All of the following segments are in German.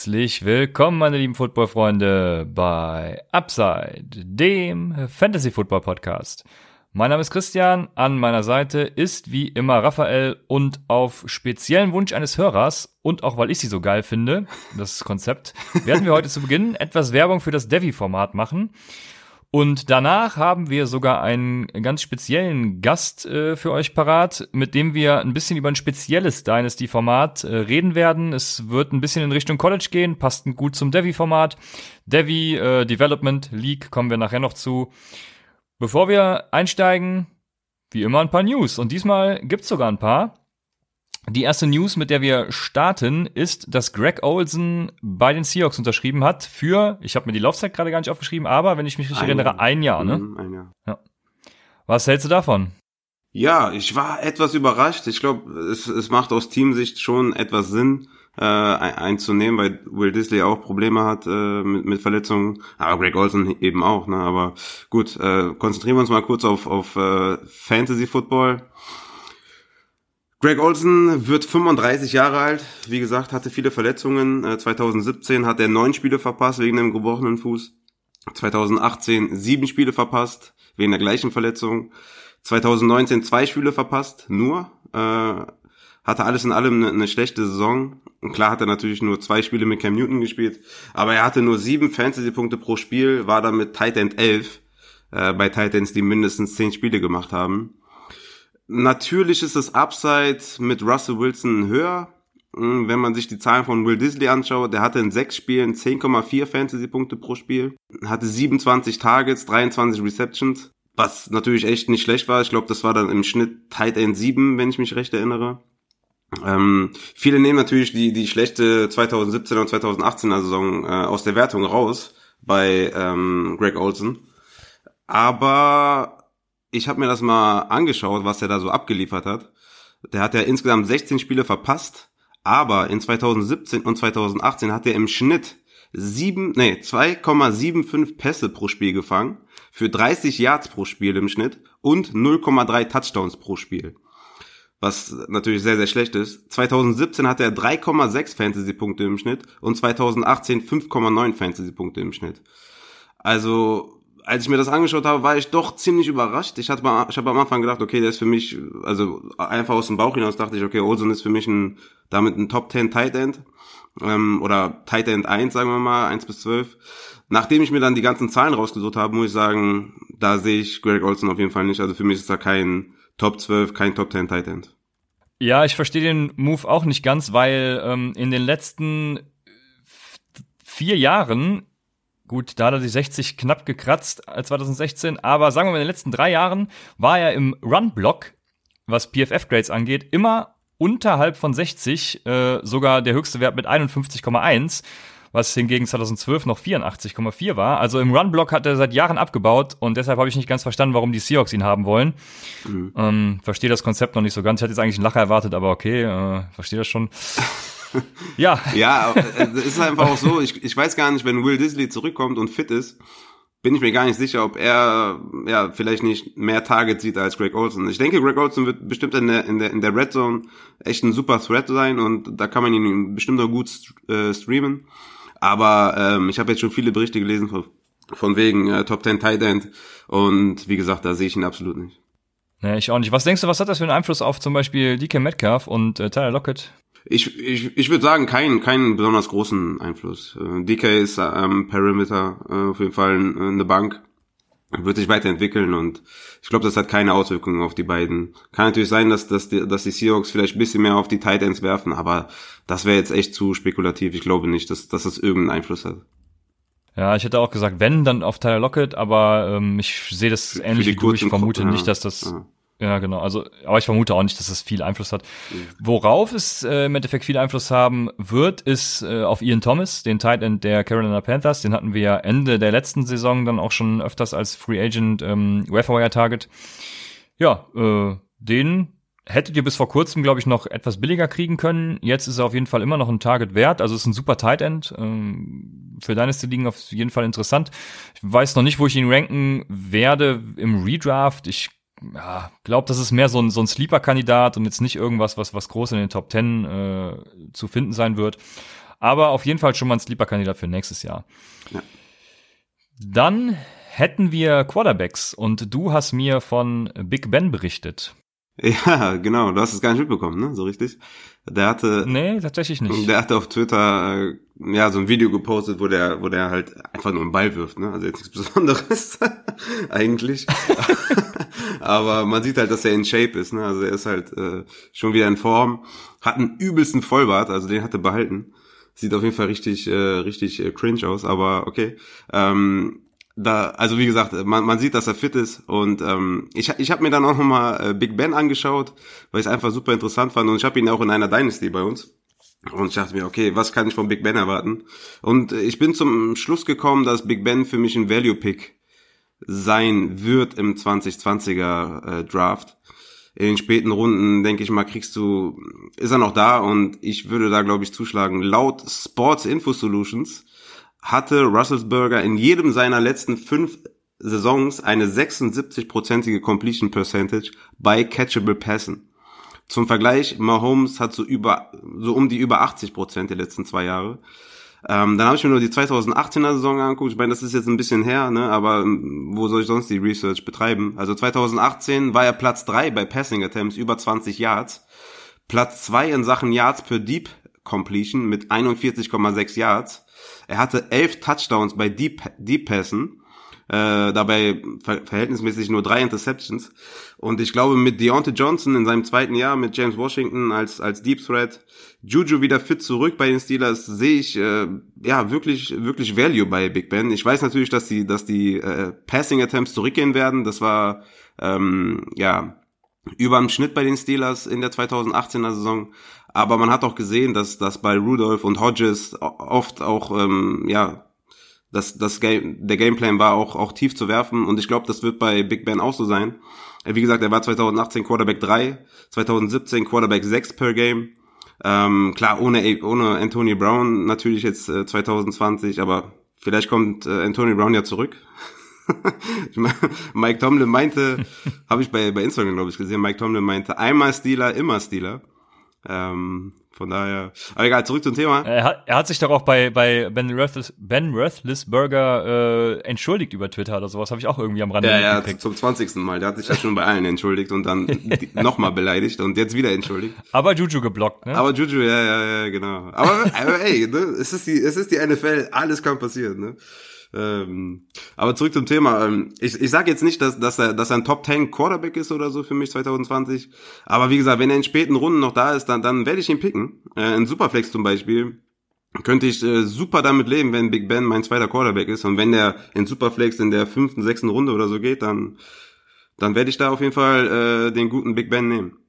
Herzlich willkommen, meine lieben Football-Freunde, bei Upside, dem Fantasy-Football-Podcast. Mein Name ist Christian, an meiner Seite ist wie immer Raphael und auf speziellen Wunsch eines Hörers und auch weil ich sie so geil finde, das Konzept, werden wir heute zu Beginn etwas Werbung für das Devi-Format machen. Und danach haben wir sogar einen ganz speziellen Gast äh, für euch parat, mit dem wir ein bisschen über ein spezielles Dynasty-Format äh, reden werden. Es wird ein bisschen in Richtung College gehen, passt gut zum Devi-Format. Devi äh, Development League kommen wir nachher noch zu. Bevor wir einsteigen, wie immer ein paar News. Und diesmal gibt's sogar ein paar. Die erste News, mit der wir starten, ist, dass Greg Olsen bei den Seahawks unterschrieben hat für, ich habe mir die Laufzeit gerade gar nicht aufgeschrieben, aber wenn ich mich richtig ein erinnere, Jahr. ein Jahr, ne? Mhm, ein Jahr. Ja. Was hältst du davon? Ja, ich war etwas überrascht. Ich glaube, es, es macht aus Teamsicht schon etwas Sinn, äh, einzunehmen, weil Will Disley auch Probleme hat äh, mit, mit Verletzungen, aber Greg Olsen eben auch. Ne? Aber gut, äh, konzentrieren wir uns mal kurz auf, auf äh, Fantasy Football. Greg Olsen wird 35 Jahre alt. Wie gesagt, hatte viele Verletzungen. 2017 äh, hat er neun Spiele verpasst wegen einem gebrochenen Fuß. 2018 sieben Spiele verpasst wegen der gleichen Verletzung. 2019 zwei Spiele verpasst, nur. Äh, hatte alles in allem eine, eine schlechte Saison. Und klar hat er natürlich nur zwei Spiele mit Cam Newton gespielt, aber er hatte nur sieben Fantasy-Punkte pro Spiel, war damit Tight End 11 äh, bei Titans, die mindestens zehn Spiele gemacht haben. Natürlich ist das Upside mit Russell Wilson höher. Hm, wenn man sich die Zahlen von Will Disley anschaut, der hatte in sechs Spielen 10,4 Fantasy-Punkte pro Spiel, hatte 27 Targets, 23 Receptions, was natürlich echt nicht schlecht war. Ich glaube, das war dann im Schnitt Tight End 7, wenn ich mich recht erinnere. Ähm, viele nehmen natürlich die, die schlechte 2017er und 2018er Saison äh, aus der Wertung raus bei ähm, Greg Olson. Aber ich habe mir das mal angeschaut, was er da so abgeliefert hat. Der hat ja insgesamt 16 Spiele verpasst, aber in 2017 und 2018 hat er im Schnitt 7, nee, 2,75 Pässe pro Spiel gefangen, für 30 Yards pro Spiel im Schnitt und 0,3 Touchdowns pro Spiel. Was natürlich sehr, sehr schlecht ist. 2017 hatte er 3,6 Fantasy-Punkte im Schnitt und 2018 5,9 Fantasy-Punkte im Schnitt. Also als ich mir das angeschaut habe, war ich doch ziemlich überrascht. Ich hatte mal, ich habe am Anfang gedacht, okay, der ist für mich, also einfach aus dem Bauch hinaus dachte ich, okay, Olsen ist für mich ein, damit ein Top 10 Tight End, ähm, oder Tight End 1, sagen wir mal, 1 bis 12. Nachdem ich mir dann die ganzen Zahlen rausgesucht habe, muss ich sagen, da sehe ich Greg Olsen auf jeden Fall nicht. Also für mich ist da kein Top 12, kein Top 10 Tight End. Ja, ich verstehe den Move auch nicht ganz, weil ähm, in den letzten vier Jahren Gut, da hat er die 60 knapp gekratzt als 2016, aber sagen wir mal, in den letzten drei Jahren war er im Run-Block, was PFF-Grades angeht, immer unterhalb von 60, äh, sogar der höchste Wert mit 51,1 was hingegen 2012 noch 84,4 war. Also im Run-Block hat er seit Jahren abgebaut und deshalb habe ich nicht ganz verstanden, warum die Seahawks ihn haben wollen. Mhm. Ähm, verstehe das Konzept noch nicht so ganz. Ich hatte jetzt eigentlich einen Lacher erwartet, aber okay, äh, verstehe das schon. ja. Ja, es ist einfach auch so, ich, ich weiß gar nicht, wenn Will Disley zurückkommt und fit ist, bin ich mir gar nicht sicher, ob er ja vielleicht nicht mehr Targets sieht als Greg Olson. Ich denke, Greg Olson wird bestimmt in der in der in der Red Zone echt ein super Threat sein und da kann man ihn bestimmt auch gut äh, streamen. Aber ähm, ich habe jetzt schon viele Berichte gelesen von, von wegen äh, Top 10 Tight End und wie gesagt, da sehe ich ihn absolut nicht. Nee, ich auch nicht. Was denkst du, was hat das für einen Einfluss auf zum Beispiel DK Metcalf und äh, Tyler Lockett? Ich, ich, ich würde sagen, keinen keinen besonders großen Einfluss. Äh, DK ist ähm, Perimeter äh, auf jeden Fall eine Bank, wird sich weiterentwickeln und ich glaube, das hat keine Auswirkungen auf die beiden. Kann natürlich sein, dass, dass, die, dass die Seahawks vielleicht ein bisschen mehr auf die Tight Ends werfen, aber das wäre jetzt echt zu spekulativ. Ich glaube nicht, dass, dass das irgendeinen Einfluss hat. Ja, ich hätte auch gesagt, wenn, dann auf Tyler Lockett, aber ähm, ich sehe das ähnlich wie du. Ich vermute ja, nicht, dass das ja. Ja, genau. Also, aber ich vermute auch nicht, dass es viel Einfluss hat. Worauf es äh, im Endeffekt viel Einfluss haben wird, ist äh, auf Ian Thomas, den Tight End der Carolina Panthers. Den hatten wir ja Ende der letzten Saison dann auch schon öfters als Free Agent ähm, Wire Target. Ja, äh, den hättet ihr bis vor kurzem, glaube ich, noch etwas billiger kriegen können. Jetzt ist er auf jeden Fall immer noch ein Target wert. Also ist ein super Tight End. Ähm, für Dynasty liegen auf jeden Fall interessant. Ich weiß noch nicht, wo ich ihn ranken werde im Redraft. Ich ja, glaube, das ist mehr so ein, so ein Sleeper-Kandidat und jetzt nicht irgendwas, was, was groß in den Top Ten äh, zu finden sein wird. Aber auf jeden Fall schon mal ein Sleeper-Kandidat für nächstes Jahr. Ja. Dann hätten wir Quarterbacks und du hast mir von Big Ben berichtet. Ja, genau. Du hast es gar nicht mitbekommen, ne? So richtig. Der hatte. Nee, tatsächlich nicht. Der hatte auf Twitter äh, ja so ein Video gepostet, wo der, wo der halt einfach nur einen Ball wirft, ne? Also jetzt nichts Besonderes eigentlich. Aber man sieht halt, dass er in Shape ist, ne? Also er ist halt äh, schon wieder in Form, hat einen übelsten Vollbart, also den hat er behalten. Sieht auf jeden Fall richtig, äh, richtig äh, cringe aus, aber okay. Ähm, da, also wie gesagt, man, man sieht, dass er fit ist und ähm, ich, ich habe mir dann auch nochmal äh, Big Ben angeschaut, weil ich es einfach super interessant fand und ich habe ihn auch in einer Dynasty bei uns. Und ich dachte mir, okay, was kann ich von Big Ben erwarten? Und ich bin zum Schluss gekommen, dass Big Ben für mich ein Value-Pick sein wird im 2020er äh, Draft. In den späten Runden, denke ich mal, kriegst du, ist er noch da und ich würde da, glaube ich, zuschlagen. Laut Sports Info Solutions hatte Russelsberger in jedem seiner letzten fünf Saisons eine 76-prozentige Completion Percentage bei Catchable Passen. Zum Vergleich, Mahomes hat so über, so um die über 80 Prozent der letzten zwei Jahre. Ähm, dann habe ich mir nur die 2018er Saison angeguckt. Ich meine, das ist jetzt ein bisschen her, ne? aber ähm, wo soll ich sonst die Research betreiben? Also 2018 war er Platz drei bei Passing Attempts, über 20 Yards. Platz zwei in Sachen Yards per Deep Completion mit 41,6 Yards. Er hatte elf Touchdowns bei Deep, Deep Passen, äh, dabei ver verhältnismäßig nur drei Interceptions. Und ich glaube, mit Deontay Johnson in seinem zweiten Jahr, mit James Washington als, als Deep Threat, Juju wieder fit zurück bei den Steelers, sehe ich äh, ja wirklich, wirklich Value bei Big Ben. Ich weiß natürlich, dass die, dass die äh, Passing Attempts zurückgehen werden. Das war ähm, ja über dem Schnitt bei den Steelers in der 2018er Saison. Aber man hat auch gesehen, dass, dass bei Rudolph und Hodges oft auch, ähm, ja, das, das Game, der Gameplan war auch, auch tief zu werfen. Und ich glaube, das wird bei Big Ben auch so sein. Äh, wie gesagt, er war 2018 Quarterback 3, 2017 Quarterback 6 per Game. Ähm, klar, ohne, ohne Anthony Brown natürlich jetzt äh, 2020, aber vielleicht kommt äh, Anthony Brown ja zurück. Mike Tomlin meinte, habe ich bei, bei Instagram, glaube ich, gesehen, Mike Tomlin meinte, einmal Stealer, immer Stealer. Ähm, von daher, aber egal, zurück zum Thema. Er hat, er hat sich doch auch bei, bei Ben, Ruthless, ben Roethlisberger äh, entschuldigt über Twitter oder sowas, habe ich auch irgendwie am Rande Ja, ja, gekriegt. zum 20. Mal. Der hat sich ja schon bei allen entschuldigt und dann nochmal beleidigt und jetzt wieder entschuldigt. Aber Juju geblockt, ne? Aber Juju, ja, ja, ja, genau. Aber, aber ey, ne, es ist die, es ist die NFL, alles kann passieren, ne? Ähm, aber zurück zum Thema. Ähm, ich ich sage jetzt nicht, dass, dass, er, dass er ein Top 10 Quarterback ist oder so für mich 2020. Aber wie gesagt, wenn er in späten Runden noch da ist, dann, dann werde ich ihn picken. Äh, in Superflex zum Beispiel könnte ich äh, super damit leben, wenn Big Ben mein zweiter Quarterback ist. Und wenn der in Superflex in der fünften, sechsten Runde oder so geht, dann, dann werde ich da auf jeden Fall äh, den guten Big Ben nehmen.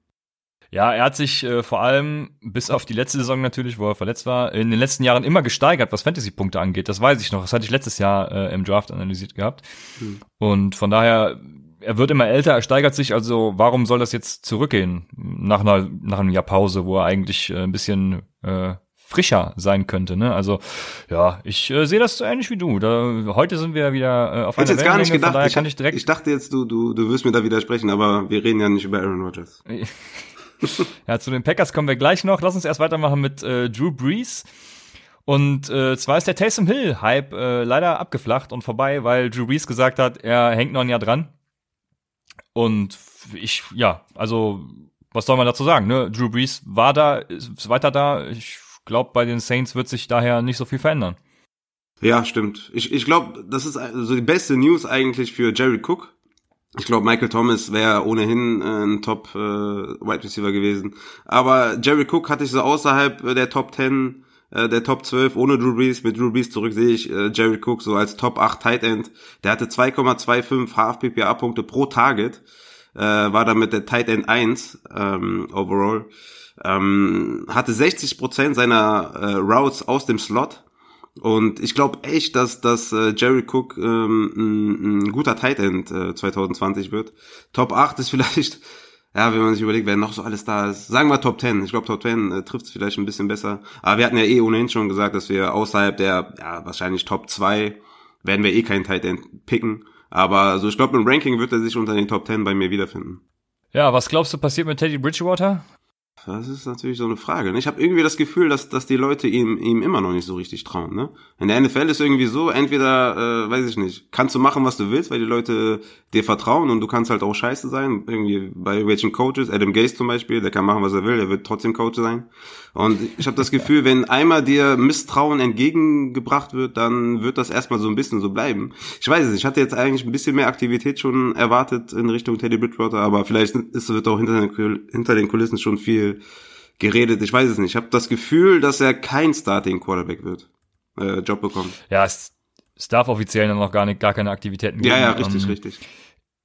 Ja, er hat sich äh, vor allem, bis auf die letzte Saison natürlich, wo er verletzt war, in den letzten Jahren immer gesteigert, was Fantasy-Punkte angeht. Das weiß ich noch. Das hatte ich letztes Jahr äh, im Draft analysiert gehabt. Mhm. Und von daher, er wird immer älter, er steigert sich, also warum soll das jetzt zurückgehen? Nach einer, nach einem Jahr Pause, wo er eigentlich äh, ein bisschen äh, frischer sein könnte. Ne? Also ja, ich äh, sehe das so ähnlich wie du. Da, heute sind wir wieder äh, auf einer jetzt gar nicht gedacht. Ich, ich, ich, dachte jetzt, du, du, du wirst mir da widersprechen, aber wir reden ja nicht über Aaron Rodgers. ja, zu den Packers kommen wir gleich noch. Lass uns erst weitermachen mit äh, Drew Brees. Und äh, zwar ist der Taysom Hill-Hype äh, leider abgeflacht und vorbei, weil Drew Brees gesagt hat, er hängt noch ein Jahr dran. Und ich, ja, also, was soll man dazu sagen? Ne? Drew Brees war da, ist weiter da. Ich glaube, bei den Saints wird sich daher nicht so viel verändern. Ja, stimmt. Ich, ich glaube, das ist also die beste News eigentlich für Jerry Cook, ich glaube, Michael Thomas wäre ohnehin äh, ein Top äh, Wide Receiver gewesen. Aber Jerry Cook hatte ich so außerhalb äh, der Top 10, äh, der Top 12 ohne Drew Brees. Mit Drew Brees zurück sehe ich äh, Jerry Cook so als Top 8 Tight End. Der hatte 2,25 Half PPA Punkte pro Target. Äh, war damit der Tight End 1 ähm, overall. Ähm, hatte 60% seiner äh, Routes aus dem Slot und ich glaube echt, dass, dass äh, Jerry Cook ähm, ein, ein guter Tight End äh, 2020 wird. Top 8 ist vielleicht, ja, wenn man sich überlegt, wer noch so alles da ist. Sagen wir Top 10. Ich glaube, Top 10 äh, trifft es vielleicht ein bisschen besser. Aber wir hatten ja eh ohnehin schon gesagt, dass wir außerhalb der, ja, wahrscheinlich Top 2 werden wir eh keinen Tight End picken. Aber also ich glaube, im Ranking wird er sich unter den Top 10 bei mir wiederfinden. Ja, was glaubst du passiert mit Teddy Bridgewater? Das ist natürlich so eine Frage. Ne? Ich habe irgendwie das Gefühl, dass, dass die Leute ihm, ihm immer noch nicht so richtig trauen. Ne? In der NFL ist irgendwie so, entweder, äh, weiß ich nicht, kannst du machen, was du willst, weil die Leute dir vertrauen und du kannst halt auch scheiße sein. Irgendwie bei welchen Coaches, Adam Gase zum Beispiel, der kann machen, was er will, der wird trotzdem Coach sein. Und ich habe das Gefühl, wenn einmal dir Misstrauen entgegengebracht wird, dann wird das erstmal so ein bisschen so bleiben. Ich weiß es, ich hatte jetzt eigentlich ein bisschen mehr Aktivität schon erwartet in Richtung Teddy Bridgewater, aber vielleicht ist, wird auch hinter den, hinter den Kulissen schon viel geredet. Ich weiß es nicht. Ich habe das Gefühl, dass er kein Starting Quarterback wird, äh, Job bekommt. Ja, es, es darf offiziell noch gar nicht, gar keine Aktivitäten geben. Ja, ja, richtig, um, richtig.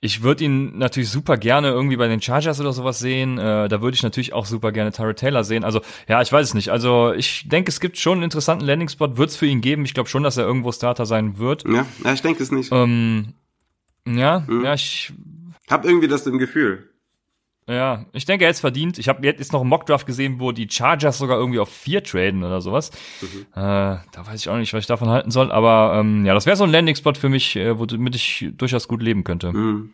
Ich würde ihn natürlich super gerne irgendwie bei den Chargers oder sowas sehen. Äh, da würde ich natürlich auch super gerne Tyrod Taylor sehen. Also ja, ich weiß es nicht. Also ich denke, es gibt schon einen interessanten Landing-Spot, wird es für ihn geben. Ich glaube schon, dass er irgendwo Starter sein wird. Ja, ja ich denke es nicht. Ähm, ja, mhm. ja, ich hab irgendwie das im Gefühl. Ja, ich denke, er ist verdient. Ich habe jetzt noch einen Mockdraft gesehen, wo die Chargers sogar irgendwie auf vier traden oder sowas. Mhm. Äh, da weiß ich auch nicht, was ich davon halten soll. Aber ähm, ja, das wäre so ein Landing-Spot für mich, äh, womit ich durchaus gut leben könnte. Mhm.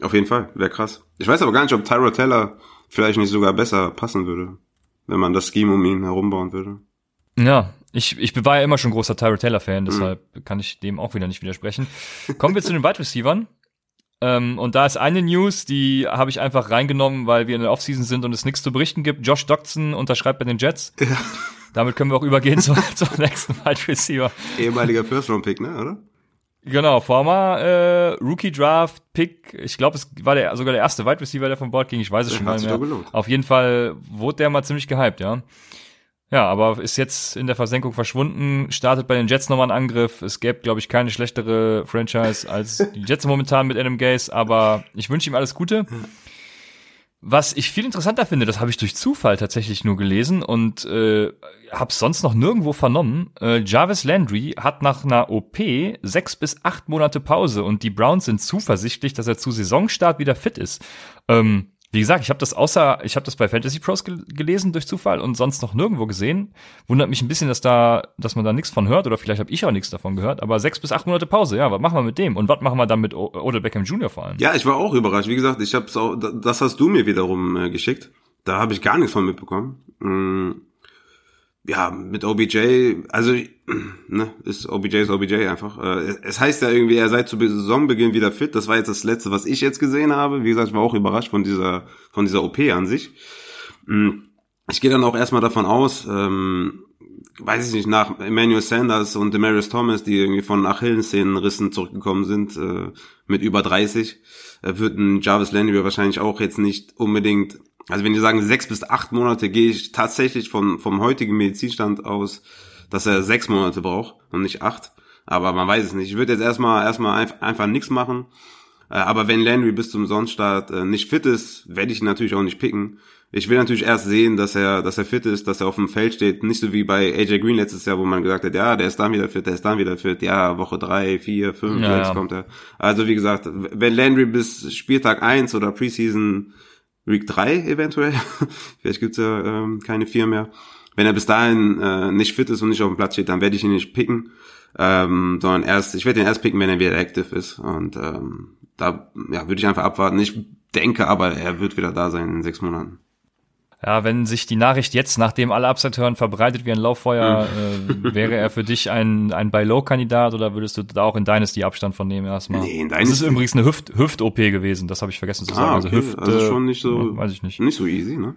Auf jeden Fall, wäre krass. Ich weiß aber gar nicht, ob Tyro Teller vielleicht nicht sogar besser passen würde, wenn man das Scheme um ihn herumbauen würde. Ja, ich, ich war ja immer schon großer Tyro Taylor-Fan, deshalb mhm. kann ich dem auch wieder nicht widersprechen. Kommen wir zu den Wide Receivers. Ähm, und da ist eine News, die habe ich einfach reingenommen, weil wir in der Offseason sind und es nichts zu berichten gibt. Josh Doxson unterschreibt bei den Jets. Ja. Damit können wir auch übergehen zum, zum nächsten Wide Receiver. Ehemaliger First-Round-Pick, ne, oder? Genau, former äh, Rookie Draft Pick. Ich glaube, es war der sogar der erste Wide Receiver, der vom Board ging. Ich weiß es schon mal mehr. Auf jeden Fall wurde der mal ziemlich gehypt, ja. Ja, aber ist jetzt in der Versenkung verschwunden, startet bei den Jets nochmal einen Angriff. Es gäbe, glaube ich, keine schlechtere Franchise als die Jets momentan mit Adam Gase, aber ich wünsche ihm alles Gute. Was ich viel interessanter finde, das habe ich durch Zufall tatsächlich nur gelesen und äh, habe sonst noch nirgendwo vernommen. Äh, Jarvis Landry hat nach einer OP sechs bis acht Monate Pause und die Browns sind zuversichtlich, dass er zu Saisonstart wieder fit ist. Ähm, wie gesagt, ich habe das außer, ich habe das bei Fantasy Pros gel gelesen durch Zufall und sonst noch nirgendwo gesehen. Wundert mich ein bisschen, dass da, dass man da nichts von hört oder vielleicht habe ich auch nichts davon gehört. Aber sechs bis acht Monate Pause, ja, was machen wir mit dem und was machen wir dann mit o Odell Beckham Jr. vor allem? Ja, ich war auch überrascht. Wie gesagt, ich habe auch, das hast du mir wiederum äh, geschickt. Da habe ich gar nichts von mitbekommen. Mm ja, mit OBJ, also ne, ist OBJ ist OBJ einfach. Äh, es heißt ja irgendwie, er sei zu Saisonbeginn wieder fit. Das war jetzt das letzte, was ich jetzt gesehen habe. Wie gesagt, ich war auch überrascht von dieser von dieser OP an sich. Mm, ich gehe dann auch erstmal davon aus, ähm, weiß ich nicht, nach Emmanuel Sanders und Demarius Thomas, die irgendwie von Achillessehnenrissen zurückgekommen sind, äh, mit über 30, äh, wird Jarvis Landry wahrscheinlich auch jetzt nicht unbedingt also wenn die sagen sechs bis acht Monate, gehe ich tatsächlich vom, vom heutigen Medizinstand aus, dass er sechs Monate braucht und nicht acht. Aber man weiß es nicht. Ich würde jetzt erstmal erstmal einfach, einfach nichts machen. Äh, aber wenn Landry bis zum Sonnenstart äh, nicht fit ist, werde ich ihn natürlich auch nicht picken. Ich will natürlich erst sehen, dass er, dass er fit ist, dass er auf dem Feld steht. Nicht so wie bei AJ Green letztes Jahr, wo man gesagt hat, ja, der ist dann wieder fit, der ist dann wieder fit. Ja, Woche drei, vier, fünf, ja, jetzt ja. kommt er. Also wie gesagt, wenn Landry bis Spieltag eins oder Preseason Week 3 eventuell. Vielleicht gibt's ja ähm, keine vier mehr. Wenn er bis dahin äh, nicht fit ist und nicht auf dem Platz steht, dann werde ich ihn nicht picken. Ähm, sondern erst, ich werde ihn erst picken, wenn er wieder active ist. Und ähm, da ja, würde ich einfach abwarten. Ich denke aber, er wird wieder da sein in sechs Monaten. Ja, wenn sich die Nachricht jetzt, nachdem alle Upside hören, verbreitet wie ein Lauffeuer, hm. äh, wäre er für dich ein, ein Buy-Low-Kandidat oder würdest du da auch in Dynasty Abstand von nehmen erstmal? Nee, in Dynasty. Das ist übrigens eine Hüft, Hüft-OP gewesen, das habe ich vergessen zu sagen. Ah, also okay. Also Hüft, also schon nicht so, weiß ich nicht. Nicht so easy, ne?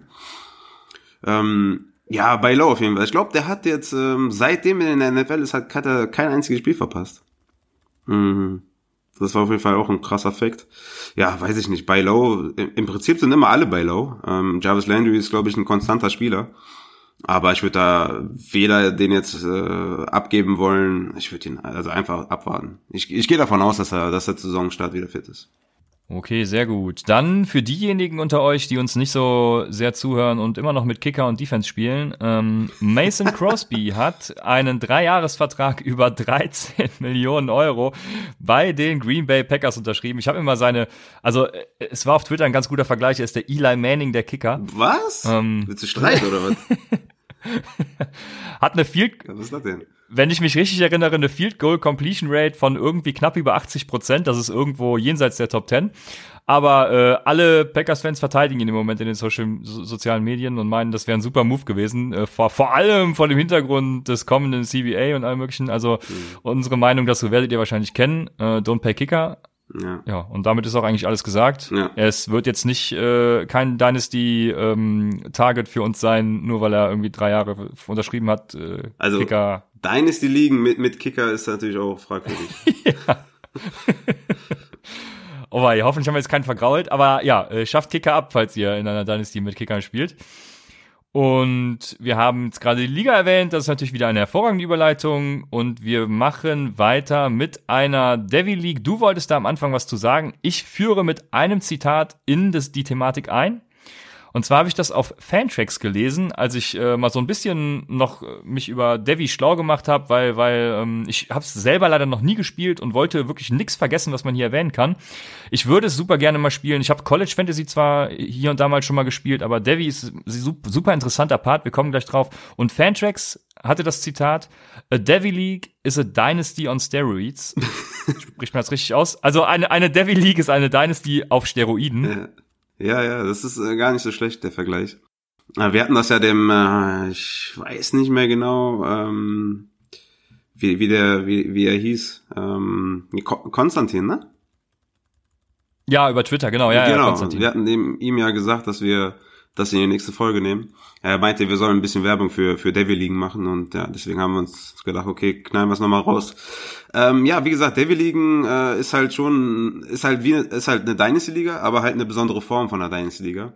Ähm, ja, Buy-Low auf jeden Fall. Ich glaube, der hat jetzt, ähm, seitdem er in der NFL ist, hat, hat er kein einziges Spiel verpasst. Mhm. Das war auf jeden Fall auch ein krasser Fakt. Ja, weiß ich nicht. Bei Low, im Prinzip sind immer alle bei Low. Ähm, Jarvis Landry ist, glaube ich, ein konstanter Spieler. Aber ich würde da weder den jetzt äh, abgeben wollen. Ich würde ihn also einfach abwarten. Ich, ich gehe davon aus, dass er, dass der Saisonstart wieder fit ist. Okay, sehr gut. Dann für diejenigen unter euch, die uns nicht so sehr zuhören und immer noch mit Kicker und Defense spielen, ähm, Mason Crosby hat einen Dreijahresvertrag über 13 Millionen Euro bei den Green Bay Packers unterschrieben. Ich habe immer seine, also äh, es war auf Twitter ein ganz guter Vergleich, er ist der Eli Manning der Kicker. Was? Ähm, Willst du streiten oder was? Hat eine Field, Was ist das denn? Wenn ich mich richtig erinnere, eine Field Goal Completion Rate von irgendwie knapp über 80 Prozent. Das ist irgendwo jenseits der Top 10. Aber äh, alle Packers-Fans verteidigen ihn im Moment in den Social, so, sozialen Medien und meinen, das wäre ein super Move gewesen. Äh, vor, vor allem vor dem Hintergrund des kommenden CBA und allem möglichen. Also unsere Meinung dazu werdet ihr wahrscheinlich kennen. Äh, Don't Pay Kicker. Ja. Ja, und damit ist auch eigentlich alles gesagt. Ja. Es wird jetzt nicht äh, kein Dynasty ähm, Target für uns sein, nur weil er irgendwie drei Jahre unterschrieben hat. Äh, Also- Kicker. Dynasty liegen mit, mit Kicker ist natürlich auch fragwürdig. Oh wei, hoffentlich haben wir jetzt keinen vergrault, aber ja, äh, schafft Kicker ab, falls ihr in einer Dynasty mit Kickern spielt. Und wir haben jetzt gerade die Liga erwähnt, das ist natürlich wieder eine hervorragende Überleitung und wir machen weiter mit einer Devil League. Du wolltest da am Anfang was zu sagen. Ich führe mit einem Zitat in das, die Thematik ein. Und zwar habe ich das auf Fantracks gelesen, als ich äh, mal so ein bisschen noch äh, mich über Devi schlau gemacht habe, weil weil ähm, ich habe es selber leider noch nie gespielt und wollte wirklich nichts vergessen, was man hier erwähnen kann. Ich würde es super gerne mal spielen. Ich habe College Fantasy zwar hier und da mal schon mal gespielt, aber Devi ist super interessanter Part. Wir kommen gleich drauf. Und Fantracks hatte das Zitat: A Devi League is a dynasty on steroids. Spricht man das richtig aus? Also eine eine Devi League ist eine Dynasty auf Steroiden. Ja. Ja, ja, das ist äh, gar nicht so schlecht, der Vergleich. Wir hatten das ja dem, äh, ich weiß nicht mehr genau, ähm, wie, wie der, wie, wie er hieß, ähm, Ko- Konstantin, ne? Ja, über Twitter, genau, ja, ja, genau. Konstantin. wir hatten dem, ihm ja gesagt, dass wir das in die nächste Folge nehmen. Er meinte, wir sollen ein bisschen Werbung für, für Devil Ligen machen und ja, deswegen haben wir uns gedacht, okay, knallen wir es nochmal raus. Ähm, ja, wie gesagt, Devil Ligen äh, ist halt schon, ist halt wie, ist halt eine Dynasty Liga, aber halt eine besondere Form von einer Dynasty Liga.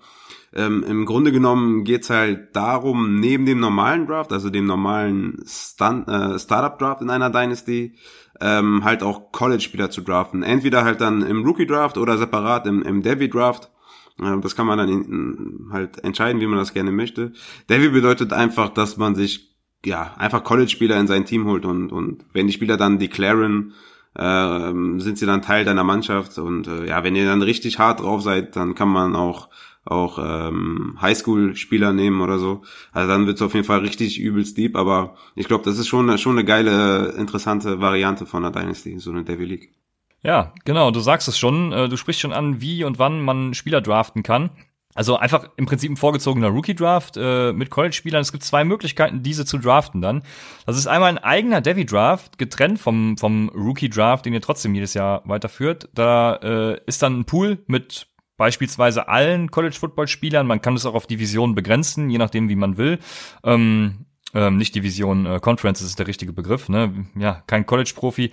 Ähm, Im Grunde genommen geht's halt darum, neben dem normalen Draft, also dem normalen Stun äh, Startup Draft in einer Dynasty, ähm, halt auch College-Spieler zu draften. Entweder halt dann im Rookie-Draft oder separat im, im Devi-Draft. Äh, Das kann man dann halt entscheiden, wie man das gerne möchte. Devi bedeutet einfach, dass man sich ja einfach College-Spieler in sein Team holt und und wenn die Spieler dann declaren, ähm, sind sie dann Teil deiner Mannschaft und äh, ja, wenn ihr dann richtig hart drauf seid, dann kann man auch auch ähm, Highschool-Spieler nehmen oder so. Also dann wird's auf jeden Fall richtig übelst deep, aber ich glaube, das ist schon, schon eine geile, interessante Variante von der Dynasty, so eine Devil League. Ja, genau, du sagst es schon. äh, Du sprichst schon an, wie und wann man Spieler draften kann. Also einfach im Prinzip ein vorgezogener Rookie-Draft äh, mit College-Spielern. Es gibt zwei Möglichkeiten, diese zu draften dann. Das ist einmal ein eigener Devi-Draft, getrennt vom, vom Rookie-Draft, den ihr trotzdem jedes Jahr weiterführt. Da äh, ist dann ein Pool mit beispielsweise allen College-Football-Spielern. Man kann es auch auf Divisionen begrenzen, je nachdem, wie man will. Ähm, ähm, nicht Division, äh, Conference ist der richtige Begriff. Ne? Ja, kein College-Profi.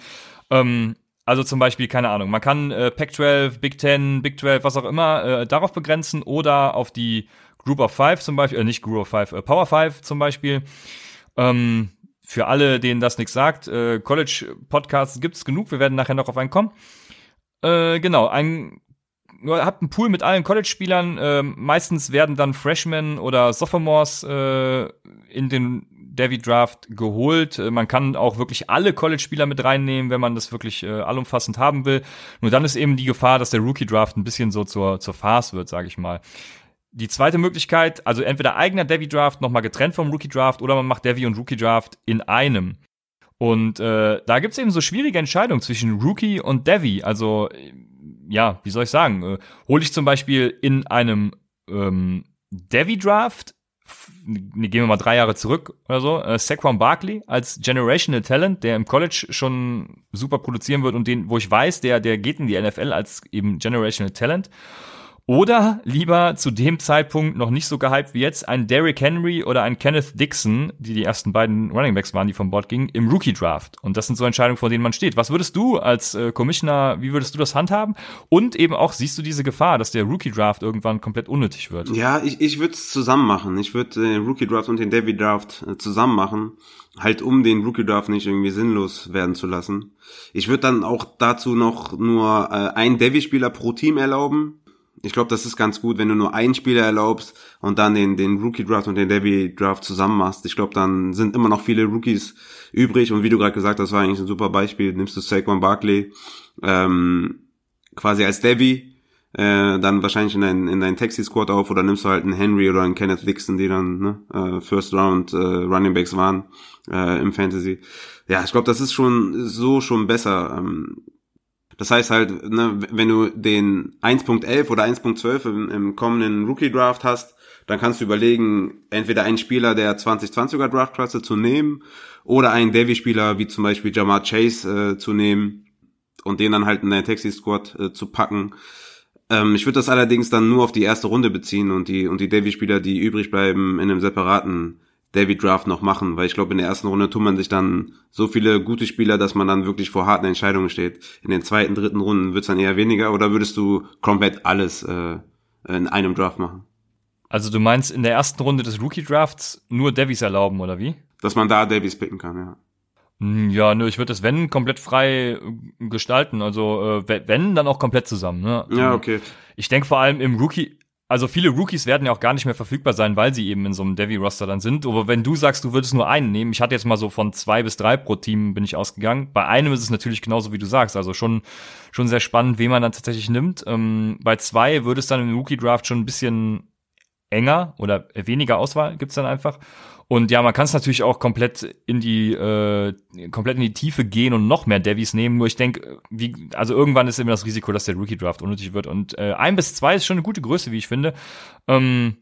Ähm, also zum Beispiel, keine Ahnung, man kann äh, Pac-12, Big Ten, Big 12, was auch immer, äh, darauf begrenzen oder auf die Group of Five zum Beispiel, äh, nicht Group of Five, äh, Power Five zum Beispiel. Ähm, für alle, denen das nichts sagt, äh, College-Podcasts gibt's genug, wir werden nachher noch auf einen kommen. Äh, genau, ein ihr habt einen Pool mit allen College-Spielern. Äh, meistens werden dann Freshmen oder Sophomores äh, in den Devi Draft geholt. Äh, man kann auch wirklich alle College-Spieler mit reinnehmen, wenn man das wirklich äh, allumfassend haben will. Nur dann ist eben die Gefahr, dass der Rookie Draft ein bisschen so zur zur Farce wird, sage ich mal. Die zweite Möglichkeit, also entweder eigener Devi Draft nochmal getrennt vom Rookie Draft oder man macht Devi und Rookie Draft in einem. Und äh, da gibt's eben so schwierige Entscheidungen zwischen Rookie und Devi. Also äh, ja, wie soll ich sagen? Äh, hole ich zum Beispiel in einem ähm, Devi Draft ne, gehen wir mal drei Jahre zurück oder so, äh, Saquon Barkley als Generational Talent, der im College schon super produzieren wird und den, wo ich weiß, der, der geht in die NFL als eben Generational Talent. Oder lieber zu dem Zeitpunkt noch nicht so gehypt wie jetzt ein Derrick Henry oder ein Kenneth Dixon, die die ersten beiden Running Backs waren, die vom Board gingen, im Rookie Draft. Und das sind so Entscheidungen, vor denen man steht. Was würdest du als äh, Commissioner, wie würdest du das handhaben? Und eben auch, siehst du diese Gefahr, dass der Rookie Draft irgendwann komplett unnötig wird? Ja, ich, ich würde es zusammen machen. Ich würde den Rookie Draft und den Devi Draft äh, zusammen machen. Halt um den Rookie Draft nicht irgendwie sinnlos werden zu lassen. Ich würde dann auch dazu noch nur äh, einen Devi-Spieler pro Team erlauben. Ich glaube, das ist ganz gut, wenn du nur einen Spieler erlaubst und dann den, den Rookie Draft und den Devi Draft zusammen machst. Ich glaube, dann sind immer noch viele Rookies übrig und wie du gerade gesagt hast, war eigentlich ein super Beispiel. Nimmst du Saquon Barkley ähm, quasi als Devi, äh, dann wahrscheinlich in deinen in dein Taxi-Squad auf oder nimmst du halt einen Henry oder einen Kenneth Dixon, die dann ne, äh, First Round äh, Running Backs waren äh, im Fantasy. Ja, ich glaube, das ist schon so schon besser. Ähm, das heißt halt, ne, wenn du den 1.11 oder 1.12 im, im kommenden Rookie Draft hast, dann kannst du überlegen, entweder einen Spieler der 2020er Draftklasse zu nehmen oder einen Davy-Spieler wie zum Beispiel Jamar Chase äh, zu nehmen und den dann halt in dein Taxi-Squad äh, zu packen. Ähm, ich würde das allerdings dann nur auf die erste Runde beziehen und die und die Davy-Spieler, die übrig bleiben, in einem separaten Davy Draft noch machen, weil ich glaube, in der ersten Runde tut man sich dann so viele gute Spieler, dass man dann wirklich vor harten Entscheidungen steht. In den zweiten, dritten Runden wird's dann eher weniger oder würdest du komplett alles äh, in einem Draft machen? Also du meinst in der ersten Runde des Rookie Drafts nur Davies erlauben, oder wie? Dass man da Davies picken kann, ja. Hm, ja, nö, ich würde das Wenn komplett frei äh, gestalten. Also äh, wenn, dann auch komplett zusammen. Ne? Ja, okay. Ich denke vor allem im Rookie, also viele Rookies werden ja auch gar nicht mehr verfügbar sein, weil sie eben in so einem Devi-Roster dann sind. Aber wenn du sagst, du würdest nur einen nehmen, ich hatte jetzt mal so von zwei bis drei pro Team bin ich ausgegangen. Bei einem ist es natürlich genauso, wie du sagst. Also schon, schon sehr spannend, wen man dann tatsächlich nimmt. Ähm, bei zwei würde es dann im Rookie-Draft schon ein bisschen enger oder weniger Auswahl gibt's dann einfach. Und ja, man kann es natürlich auch komplett in die äh, komplett in die Tiefe gehen und noch mehr Devis nehmen. Nur ich denke, wie also irgendwann ist immer das Risiko, dass der Rookie Draft unnötig wird. Und äh, ein bis zwei ist schon eine gute Größe, wie ich finde. Ähm,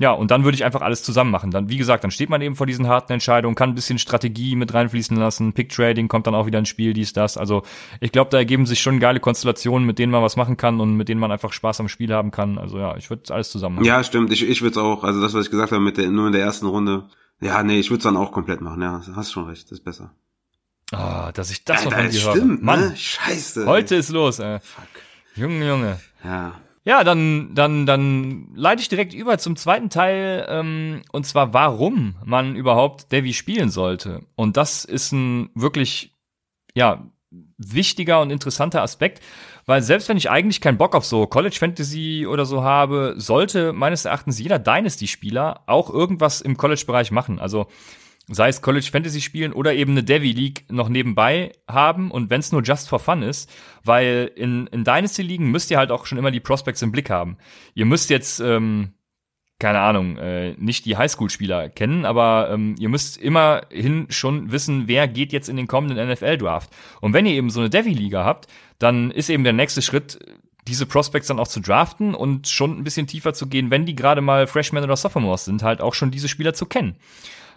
ja, und dann würde ich einfach alles zusammen machen. Dann, wie gesagt, dann steht man eben vor diesen harten Entscheidungen, kann ein bisschen Strategie mit reinfließen lassen. Pick Trading kommt dann auch wieder ins Spiel, dies, das. Also ich glaube, da ergeben sich schon geile Konstellationen, mit denen man was machen kann und mit denen man einfach Spaß am Spiel haben kann. Also ja, ich würde alles zusammen machen. Ja, stimmt. Ich, ich würde es auch, also das, was ich gesagt habe, mit der, nur in der ersten Runde. Ja, nee, ich würde es dann auch komplett machen. Ja, hast schon recht, das ist besser. Ah, oh, dass ich das ja, noch von dir stimmt, höre. Mann, ne? Scheiße. Heute ist los, ey. Fuck. Junge, Junge. Ja. Ja, dann, dann, dann leite ich direkt über zum zweiten Teil, ähm, und zwar warum man überhaupt Davy spielen sollte. Und das ist ein wirklich, ja, wichtiger und interessanter Aspekt, weil selbst wenn ich eigentlich keinen Bock auf so College Fantasy oder so habe, sollte meines Erachtens jeder Dynasty-Spieler auch irgendwas im College-Bereich machen. Also sei es College Fantasy spielen oder eben eine Devi League noch nebenbei haben und wenn es nur just for fun ist, weil in, in Dynasty Ligen müsst ihr halt auch schon immer die Prospects im Blick haben. Ihr müsst jetzt, ähm, keine Ahnung, äh, nicht die Highschool-Spieler kennen, aber ähm, ihr müsst immerhin schon wissen, wer geht jetzt in den kommenden NFL-Draft. Und wenn ihr eben so eine Devi-Liga habt, dann ist eben der nächste Schritt, diese Prospects dann auch zu draften und schon ein bisschen tiefer zu gehen, wenn die gerade mal Freshmen oder Sophomores sind, halt auch schon diese Spieler zu kennen.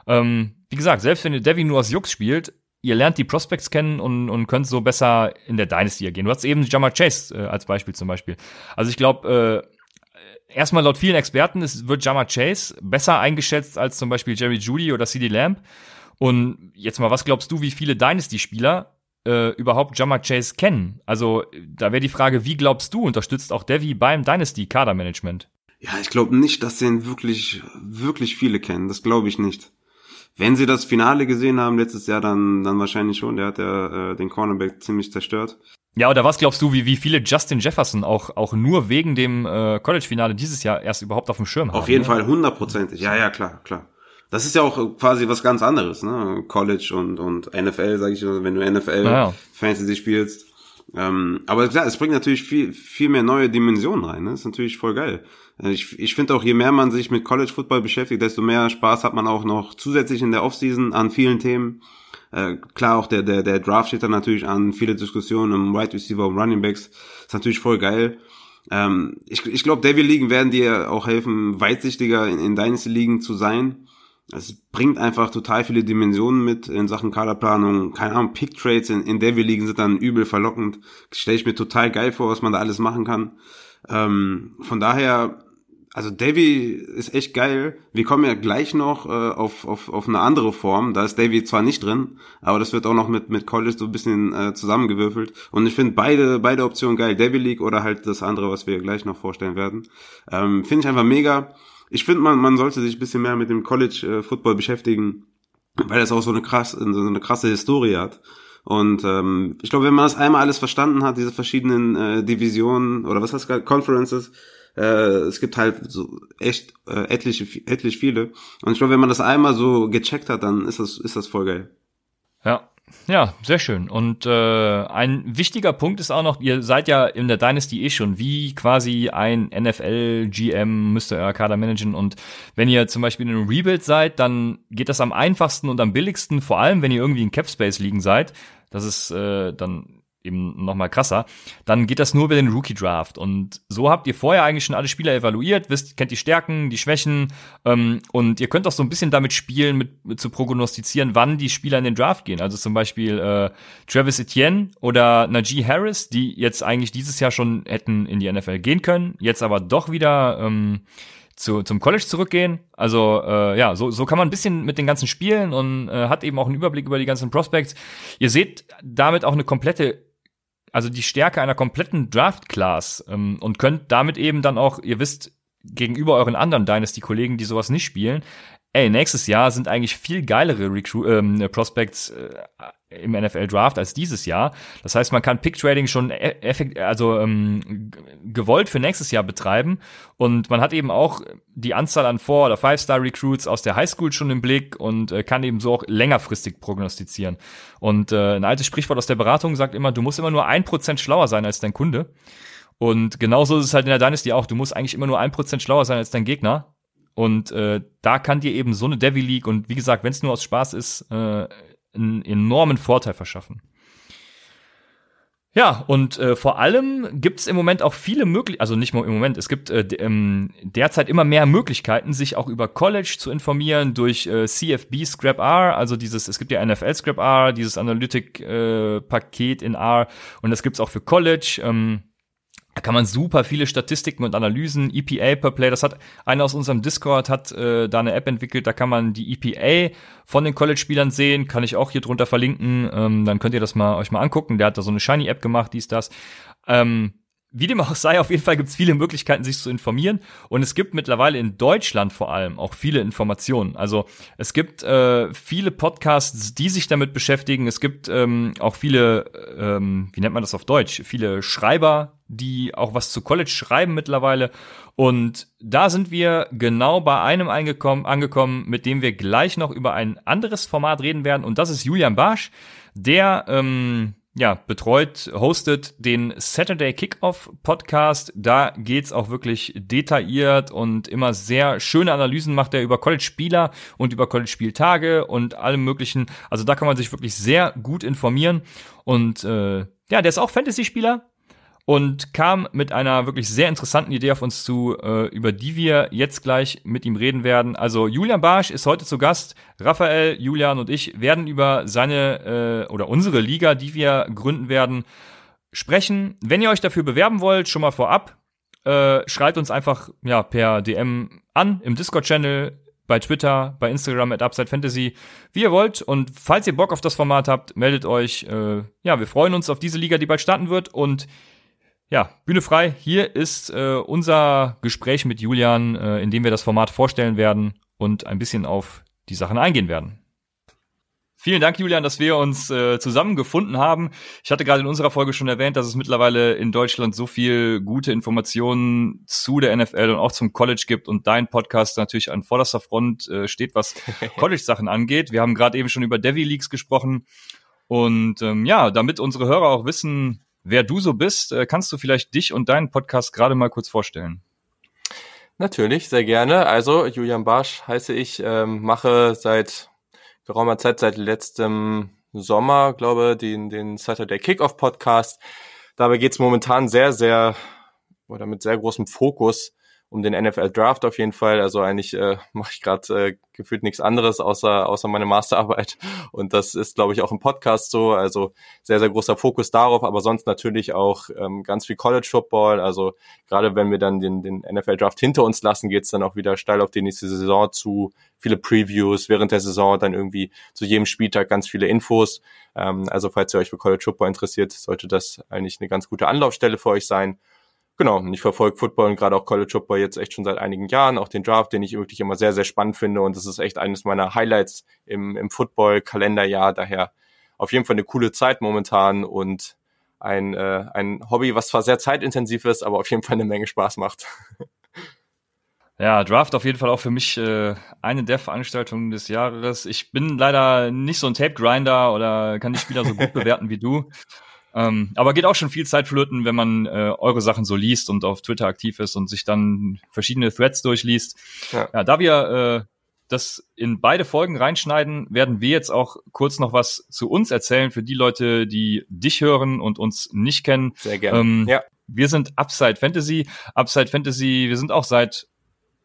Ähm, wie gesagt, selbst wenn ihr Devi nur aus Jux spielt, ihr lernt die Prospects kennen und, und könnt so besser in der Dynasty gehen. Du hast eben Jamar Chase äh, als Beispiel zum Beispiel. Also ich glaube, äh, erstmal laut vielen Experten ist, wird Jamar Chase besser eingeschätzt als zum Beispiel Jerry Judy oder CD Lamb. Und jetzt mal, was glaubst du, wie viele Dynasty-Spieler äh, überhaupt Jamar Chase kennen? Also da wäre die Frage, wie glaubst du, unterstützt auch Devi beim Dynasty-Kadermanagement? Ja, ich glaube nicht, dass den wirklich, wirklich viele kennen. Das glaube ich nicht. Wenn sie das Finale gesehen haben letztes Jahr, dann, dann wahrscheinlich schon. Der hat ja äh, den Cornerback ziemlich zerstört. Ja, oder was glaubst du, wie, wie viele Justin Jefferson auch, auch nur wegen dem äh, College-Finale dieses Jahr erst überhaupt auf dem Schirm haben? Auf jeden ne? Fall hundertprozentig. Ja, ja, klar, klar. Das ist ja auch quasi was ganz anderes, ne? College und, und NFL, sage ich, wenn du NFL Ja. Fantasy spielst. Ähm, aber klar, es bringt natürlich viel, viel mehr neue Dimensionen rein. Ne? Das ist natürlich voll geil. Äh, Ich, ich finde auch, je mehr man sich mit College Football beschäftigt, desto mehr Spaß hat man auch noch zusätzlich in der Offseason an vielen Themen. Äh, klar, auch der, der, der Draft steht dann natürlich an, viele Diskussionen um Wide Receiver, um Running Backs. Ist natürlich voll geil. Ähm, ich ich glaube, Devil Ligen werden dir auch helfen, weitsichtiger in, in Dynasty Ligen zu sein. Es bringt einfach total viele Dimensionen mit in Sachen Kaderplanung. Keine Ahnung, Pick Trades in, in Devil Ligen sind dann übel verlockend. Stelle ich mir total geil vor, was man da alles machen kann. Ähm, von daher, also Davy ist echt geil. Wir kommen ja gleich noch äh, auf, auf, auf eine andere Form. Da ist Davy zwar nicht drin, aber das wird auch noch mit, mit College so ein bisschen äh, zusammengewürfelt. Und ich finde beide, beide Optionen geil. Davy League oder halt das andere, was wir gleich noch vorstellen werden. Ähm, finde ich einfach mega. Ich finde, man, man sollte sich ein bisschen mehr mit dem College äh, Football beschäftigen, weil das auch so eine krass, so eine krasse Historie hat. Und ähm, ich glaube, wenn man das einmal alles verstanden hat, diese verschiedenen äh, Divisionen oder was heißt Conferences, äh, es gibt halt so echt äh, etliche, etlich viele. Und ich glaube, wenn man das einmal so gecheckt hat, dann ist das, ist das voll geil. Ja, Ja, sehr schön. Und äh, ein wichtiger Punkt ist auch noch, ihr seid ja in der Dynasty eh schon wie quasi ein NFL-GM, müsst ihr euer Kader managen. Und wenn ihr zum Beispiel in einem Rebuild seid, dann geht das am einfachsten und am billigsten, vor allem wenn ihr irgendwie in Capspace liegen seid. Das ist äh, dann eben noch mal krasser, dann geht das nur über den Rookie Draft und so habt ihr vorher eigentlich schon alle Spieler evaluiert, wisst, kennt die Stärken, die Schwächen ähm, und ihr könnt auch so ein bisschen damit spielen, mit, mit zu prognostizieren, wann die Spieler in den Draft gehen. Also zum Beispiel äh, Travis Etienne oder Najee Harris, die jetzt eigentlich dieses Jahr schon hätten in die NFL gehen können, jetzt aber doch wieder ähm, zu, zum College zurückgehen. Also äh, ja, so, so kann man ein bisschen mit den ganzen Spielen und äh, hat eben auch einen Überblick über die ganzen Prospects. Ihr seht damit auch eine komplette also die Stärke einer kompletten Draft-Class ähm, und könnt damit eben dann auch, ihr wisst, gegenüber euren anderen Dynasty-Kollegen, die sowas nicht spielen, ey, nächstes Jahr sind eigentlich viel geilere Recru ähm, Prospects äh, im NFL Draft als dieses Jahr. Das heißt, man kann Pick Trading schon e-, effekt, also ähm, gewollt für nächstes Jahr betreiben und man hat eben auch die Anzahl an Four- oder Five-Star Recruits aus der Highschool schon im Blick und äh, kann eben so auch längerfristig prognostizieren. Und äh, ein altes Sprichwort aus der Beratung sagt immer, du musst immer nur ein Prozent schlauer sein als dein Kunde. Und genauso ist es halt in der Dynasty auch. Du musst eigentlich immer nur ein Prozent schlauer sein als dein Gegner. Und äh, da kann dir eben so eine Devil League und wie gesagt, wenn es nur aus Spaß ist, äh, einen enormen Vorteil verschaffen. Ja, und äh, vor allem gibt's im Moment auch viele Möglichkeiten, also nicht nur im Moment, es gibt äh, ähm, derzeit immer mehr Möglichkeiten, sich auch über College zu informieren durch äh, CFB Scrap R, also dieses, es gibt ja NFL Scrap R, dieses Analytic-Paket äh, in R und das gibt's auch für College. Ähm, da kann man super viele Statistiken und Analysen, EPA per Play, das hat einer aus unserem Discord hat äh, da eine App entwickelt, da kann man die EPA von den College-Spielern sehen, kann ich auch hier drunter verlinken, ähm, dann könnt ihr das mal euch mal angucken. Der hat da so eine Shiny-App gemacht, dies, das. Ähm, wie dem auch sei, auf jeden Fall gibt es viele Möglichkeiten, sich zu informieren. Und es gibt mittlerweile in Deutschland vor allem auch viele Informationen. Also es gibt äh, viele Podcasts, die sich damit beschäftigen. Es gibt ähm, auch viele, ähm, wie nennt man das auf Deutsch, viele Schreiber, die auch was zu College schreiben mittlerweile. Und da sind wir genau bei einem eingekommen, angekommen, mit dem wir gleich noch über ein anderes Format reden werden. Und das ist Julian Barsch, der ähm, ja, betreut, hostet den Saturday Kickoff Podcast. Da geht's auch wirklich detailliert und immer sehr schöne Analysen macht er über College-Spieler und über College-Spieltage und allem möglichen. Also da kann man sich wirklich sehr gut informieren. Und äh, ja, der ist auch Fantasy-Spieler, und kam mit einer wirklich sehr interessanten Idee auf uns zu, äh, über die wir jetzt gleich mit ihm reden werden. Also Julian Barsch ist heute zu Gast. Raphael, Julian und ich werden über seine äh, oder unsere Liga, die wir gründen werden, sprechen. Wenn ihr euch dafür bewerben wollt, schon mal vorab, äh, schreibt uns einfach ja per DM an im Discord-Channel, bei Twitter, bei Instagram at Upside Fantasy, wie ihr wollt. Und falls ihr Bock auf das Format habt, meldet euch. Äh, ja, wir freuen uns auf diese Liga, die bald starten wird. Und ja, Bühne frei. Hier ist äh, unser Gespräch mit Julian, äh, in dem wir das Format vorstellen werden und ein bisschen auf die Sachen eingehen werden. Vielen Dank, Julian, dass wir uns äh, zusammengefunden haben. Ich hatte gerade in unserer Folge schon erwähnt, dass es mittlerweile in Deutschland so viel gute Informationen zu der NFL und auch zum College gibt und dein Podcast natürlich an vorderster Front äh, steht, was College-Sachen angeht. Wir haben gerade eben schon über Devi Leagues gesprochen. Und ähm, ja, damit unsere Hörer auch wissen, wer du so bist, äh, kannst du vielleicht dich und deinen Podcast gerade mal kurz vorstellen? Natürlich, sehr gerne. Also Julian Barsch heiße ich, ähm, mache seit geraumer Zeit, seit letztem Sommer, glaube den, den Saturday Kickoff Podcast. Dabei geht's momentan sehr, sehr oder mit sehr großem Fokus um den NFL Draft auf jeden Fall. Also eigentlich äh, mache ich gerade äh, gefühlt nichts anderes außer außer meine Masterarbeit und das ist glaube ich auch im Podcast so. Also sehr sehr großer Fokus darauf, aber sonst natürlich auch ähm, ganz viel College Football. Also gerade wenn wir dann den den NFL Draft hinter uns lassen, geht's dann auch wieder steil auf die nächste Saison zu. Viele Previews während der Saison, dann irgendwie zu jedem Spieltag ganz viele Infos. Ähm, also falls ihr euch für College Football interessiert, sollte das eigentlich eine ganz gute Anlaufstelle für euch sein. Genau, und ich verfolge Football und gerade auch College Football jetzt echt schon seit einigen Jahren, auch den Draft, den ich wirklich immer sehr, sehr spannend finde und das ist echt eines meiner Highlights im, im Football-Kalenderjahr, daher auf jeden Fall eine coole Zeit momentan und ein, äh, ein Hobby, was zwar sehr zeitintensiv ist, aber auf jeden Fall eine Menge Spaß macht. Ja, Draft auf jeden Fall auch für mich äh, eine der Veranstaltungen des Jahres. Ich bin leider nicht so ein Tape-Grinder oder kann die Spieler so gut bewerten wie du. Ähm, aber geht auch schon viel Zeit flöten, wenn man äh, eure Sachen so liest und auf Twitter aktiv ist und sich dann verschiedene Threads durchliest. Ja, ja da wir äh, das in beide Folgen reinschneiden, werden wir jetzt auch kurz noch was zu uns erzählen für die Leute, die dich hören und uns nicht kennen. Sehr gerne. Ähm, ja. Wir sind Upside Fantasy. Upside Fantasy, wir sind auch seit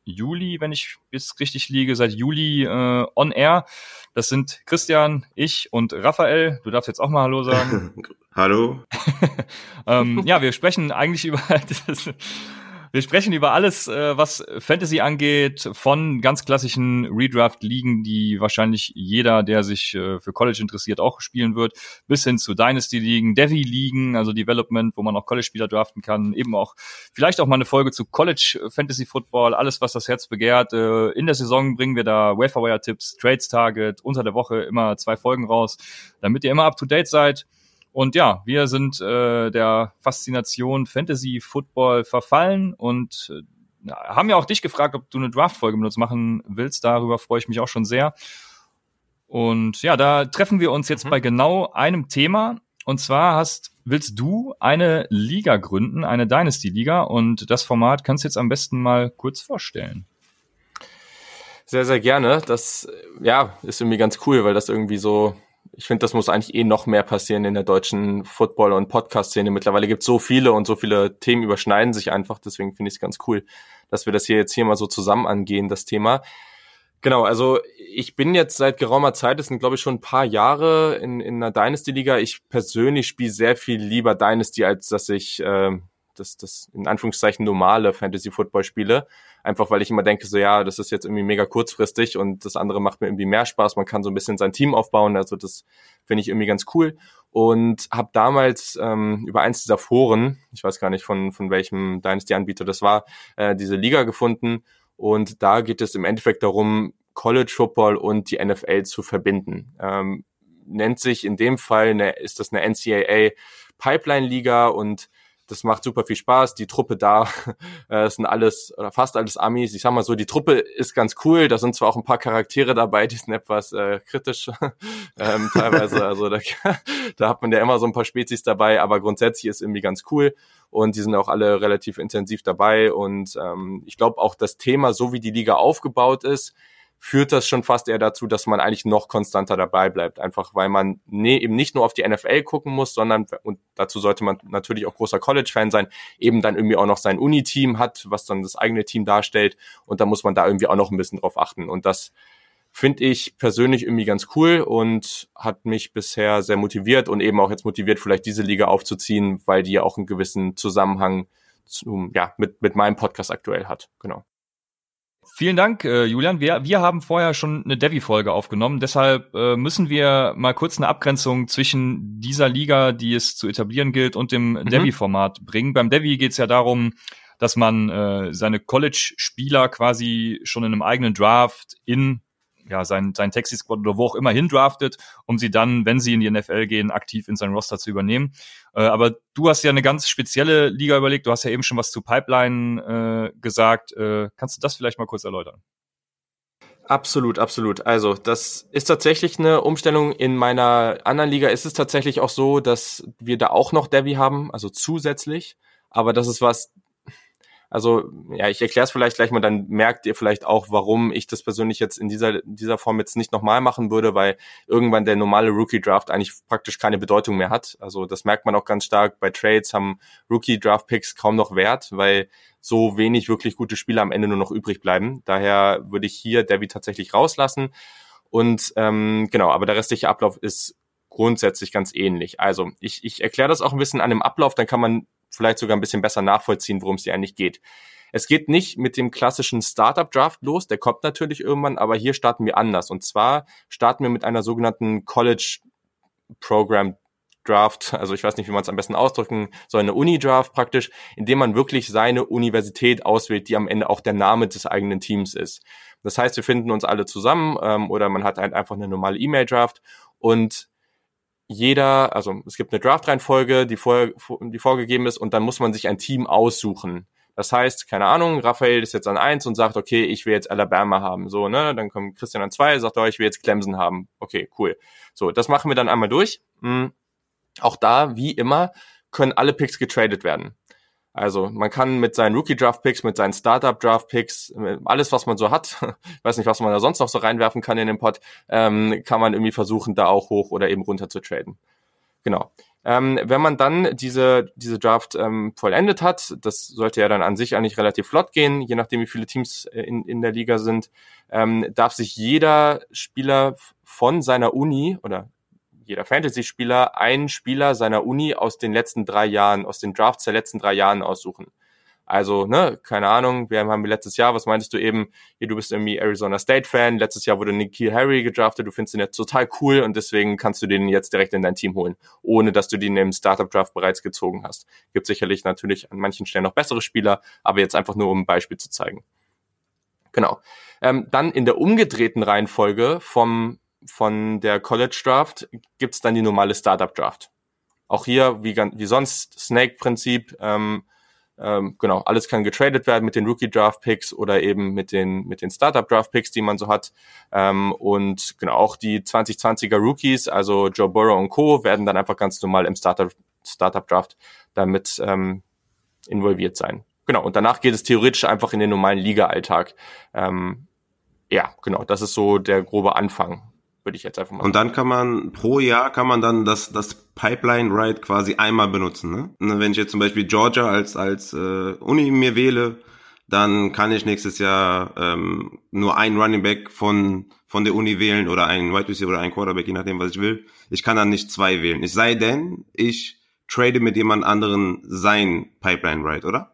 Juli, wenn ich bis richtig liege, seit Juli äh, on air. Das sind Christian, ich und Raphael. Du darfst jetzt auch mal Hallo sagen. Hallo. ähm, ja, wir sprechen eigentlich über das, wir sprechen über alles, äh, was Fantasy angeht, von ganz klassischen Redraft-Ligen, die wahrscheinlich jeder, der sich äh, für College interessiert, auch spielen wird, bis hin zu Dynasty-Ligen, Devi-Ligen, also Development, wo man auch College-Spieler draften kann, eben auch vielleicht auch mal eine Folge zu College Fantasy Football, alles, was das Herz begehrt. Äh, in der Saison bringen wir da Waferwire-Tipps, Trades Target, unter der Woche immer zwei Folgen raus, damit ihr immer up-to-date seid. Und ja, wir sind äh, der Faszination Fantasy Football verfallen und äh, haben ja auch dich gefragt, ob du eine Draft-Folge mit uns machen willst. Darüber freue ich mich auch schon sehr. Und ja, da treffen wir uns jetzt mhm. bei genau einem Thema. Und zwar hast, willst du eine Liga gründen, eine Dynasty-Liga. Und das Format kannst du jetzt am besten mal kurz vorstellen. Sehr, sehr gerne. Das, ja, ist irgendwie ganz cool, weil das irgendwie so ich finde, das muss eigentlich eh noch mehr passieren in der deutschen Football- und Podcast-Szene. Mittlerweile gibt es so viele und so viele Themen überschneiden sich einfach. Deswegen finde ich es ganz cool, dass wir das hier jetzt hier mal so zusammen angehen, das Thema. Genau, also ich bin jetzt seit geraumer Zeit, das sind glaube ich schon ein paar Jahre in, in einer Dynasty-Liga. Ich persönlich spiele sehr viel lieber Dynasty, als dass ich äh, das, das in Anführungszeichen normale Fantasy-Football spiele. Einfach weil ich immer denke, so ja, das ist jetzt irgendwie mega kurzfristig und das andere macht mir irgendwie mehr Spaß. Man kann so ein bisschen sein Team aufbauen. Also das finde ich irgendwie ganz cool. Und habe damals ähm, über eins dieser Foren, ich weiß gar nicht von, von welchem Dynasty-Anbieter das war, äh, diese Liga gefunden. Und da geht es im Endeffekt darum, College Football und die NFL zu verbinden. Ähm, nennt sich in dem Fall eine, ist das eine NCAA Pipeline Liga und das macht super viel Spaß. Die Truppe da, äh, sind alles oder fast alles Amis. Ich sag mal so, die Truppe ist ganz cool. Da sind zwar auch ein paar Charaktere dabei, die sind etwas äh, kritisch ähm, teilweise. Also da, da hat man ja immer so ein paar Spezies dabei, aber grundsätzlich ist irgendwie ganz cool. Und die sind auch alle relativ intensiv dabei. Und ähm, ich glaube auch das Thema, so wie die Liga aufgebaut ist, führt das schon fast eher dazu, dass man eigentlich noch konstanter dabei bleibt. Einfach weil man nee, eben nicht nur auf die NFL gucken muss, sondern, und dazu sollte man natürlich auch großer College-Fan sein, eben dann irgendwie auch noch sein Uni-Team hat, was dann das eigene Team darstellt. Und da muss man da irgendwie auch noch ein bisschen drauf achten. Und das finde ich persönlich irgendwie ganz cool und hat mich bisher sehr motiviert und eben auch jetzt motiviert, vielleicht diese Liga aufzuziehen, weil die ja auch einen gewissen Zusammenhang zum, ja, mit, mit meinem Podcast aktuell hat. Genau. Vielen Dank, äh, Julian. Wir, wir haben vorher schon eine Devi-Folge aufgenommen. Deshalb äh, müssen wir mal kurz eine Abgrenzung zwischen dieser Liga, die es zu etablieren gilt, und dem mhm. Devi-Format bringen. Beim Devi geht es ja darum, dass man äh, seine College-Spieler quasi schon in einem eigenen Draft in ja, sein, sein Taxi-Squad oder wo auch immer hindraftet, um sie dann, wenn sie in die NFL gehen, aktiv in sein Roster zu übernehmen. Äh, aber du hast ja eine ganz spezielle Liga überlegt. Du hast ja eben schon was zu Pipeline äh, gesagt. Äh, kannst du das vielleicht mal kurz erläutern? Absolut, absolut. Also das ist tatsächlich eine Umstellung. In meiner anderen Liga ist es tatsächlich auch so, dass wir da auch noch Debbie haben, also zusätzlich. Aber das ist was, also ja, ich erkläre es vielleicht gleich mal, dann merkt ihr vielleicht auch, warum ich das persönlich jetzt in dieser, dieser Form jetzt nicht nochmal machen würde, weil irgendwann der normale Rookie-Draft eigentlich praktisch keine Bedeutung mehr hat. Also das merkt man auch ganz stark. Bei Trades haben Rookie-Draft-Picks kaum noch Wert, weil so wenig wirklich gute Spieler am Ende nur noch übrig bleiben. Daher würde ich hier Debbie tatsächlich rauslassen. Und ähm, genau, aber der restliche Ablauf ist grundsätzlich ganz ähnlich. Also ich, ich erkläre das auch ein bisschen an dem Ablauf, dann kann man vielleicht sogar ein bisschen besser nachvollziehen, worum es hier eigentlich geht. Es geht nicht mit dem klassischen Startup-Draft los, der kommt natürlich irgendwann, aber hier starten wir anders. Und zwar starten wir mit einer sogenannten College Program Draft, also ich weiß nicht, wie man es am besten ausdrücken soll, eine Uni-Draft praktisch, indem man wirklich seine Universität auswählt, die am Ende auch der Name des eigenen Teams ist. Das heißt, wir finden uns alle zusammen ähm, oder man hat halt einfach eine normale E-Mail-Draft und jeder, also es gibt eine Draft-Reihenfolge, die, vor, die vorgegeben ist und dann muss man sich ein Team aussuchen. Das heißt, keine Ahnung, Raphael ist jetzt an eins und sagt, okay, ich will jetzt Alabama haben. So, ne? Dann kommt Christian an zwei, sagt, oh, ich will jetzt Clemson haben. Okay, cool. So, das machen wir dann einmal durch. Hm. Auch da, wie immer, können alle Picks getradet werden. Also man kann mit seinen Rookie-Draft-Picks, mit seinen Startup-Draft-Picks, alles, was man so hat, weiß nicht, was man da sonst noch so reinwerfen kann in den Pod, ähm, kann man irgendwie versuchen, da auch hoch oder eben runter zu traden. Genau. Ähm, wenn man dann diese, diese Draft ähm, vollendet hat, das sollte ja dann an sich eigentlich relativ flott gehen, je nachdem wie viele Teams äh, in, in der Liga sind, ähm, darf sich jeder Spieler von seiner Uni oder jeder Fantasy-Spieler einen Spieler seiner Uni aus den letzten drei Jahren, aus den Drafts der letzten drei Jahren aussuchen. Also, ne, keine Ahnung, wir haben letztes Jahr, was meintest du eben, hier, du bist irgendwie Arizona State Fan, letztes Jahr wurde Nikhil Harry gedraftet, du findest ihn jetzt total cool und deswegen kannst du den jetzt direkt in dein Team holen, ohne dass du den im Startup Draft bereits gezogen hast. Gibt sicherlich natürlich an manchen Stellen noch bessere Spieler, aber jetzt einfach nur, um ein Beispiel zu zeigen. Genau. Ähm, dann in der umgedrehten Reihenfolge vom, von der College Draft gibt's dann die normale Startup Draft. Auch hier, wie, wie sonst, Snake-Prinzip, ähm, ähm, genau, alles kann getradet werden mit den Rookie Draft Picks oder eben mit den mit den Startup Draft Picks, die man so hat. Ähm, und genau auch die 2020er Rookies, also Joe Burrow und Co. werden dann einfach ganz normal im Startup Startup Draft damit ähm, involviert sein. Genau. Und danach geht es theoretisch einfach in den normalen Liga-Alltag. Ähm, ja, genau. Das ist so der grobe Anfang würde ich jetzt einfach mal. Und dann kann man pro Jahr kann man dann das das Pipeline Ride quasi einmal benutzen. Ne? Und wenn ich jetzt zum Beispiel Georgia als als äh, Uni mir wähle, dann kann ich nächstes Jahr ähm, nur einen Running Back von von der Uni wählen oder einen Wide Receiver oder einen Quarterback, je nachdem, was ich will. Ich kann dann nicht zwei wählen. Es sei denn, ich trade mit jemand anderen sein Pipeline Ride, oder?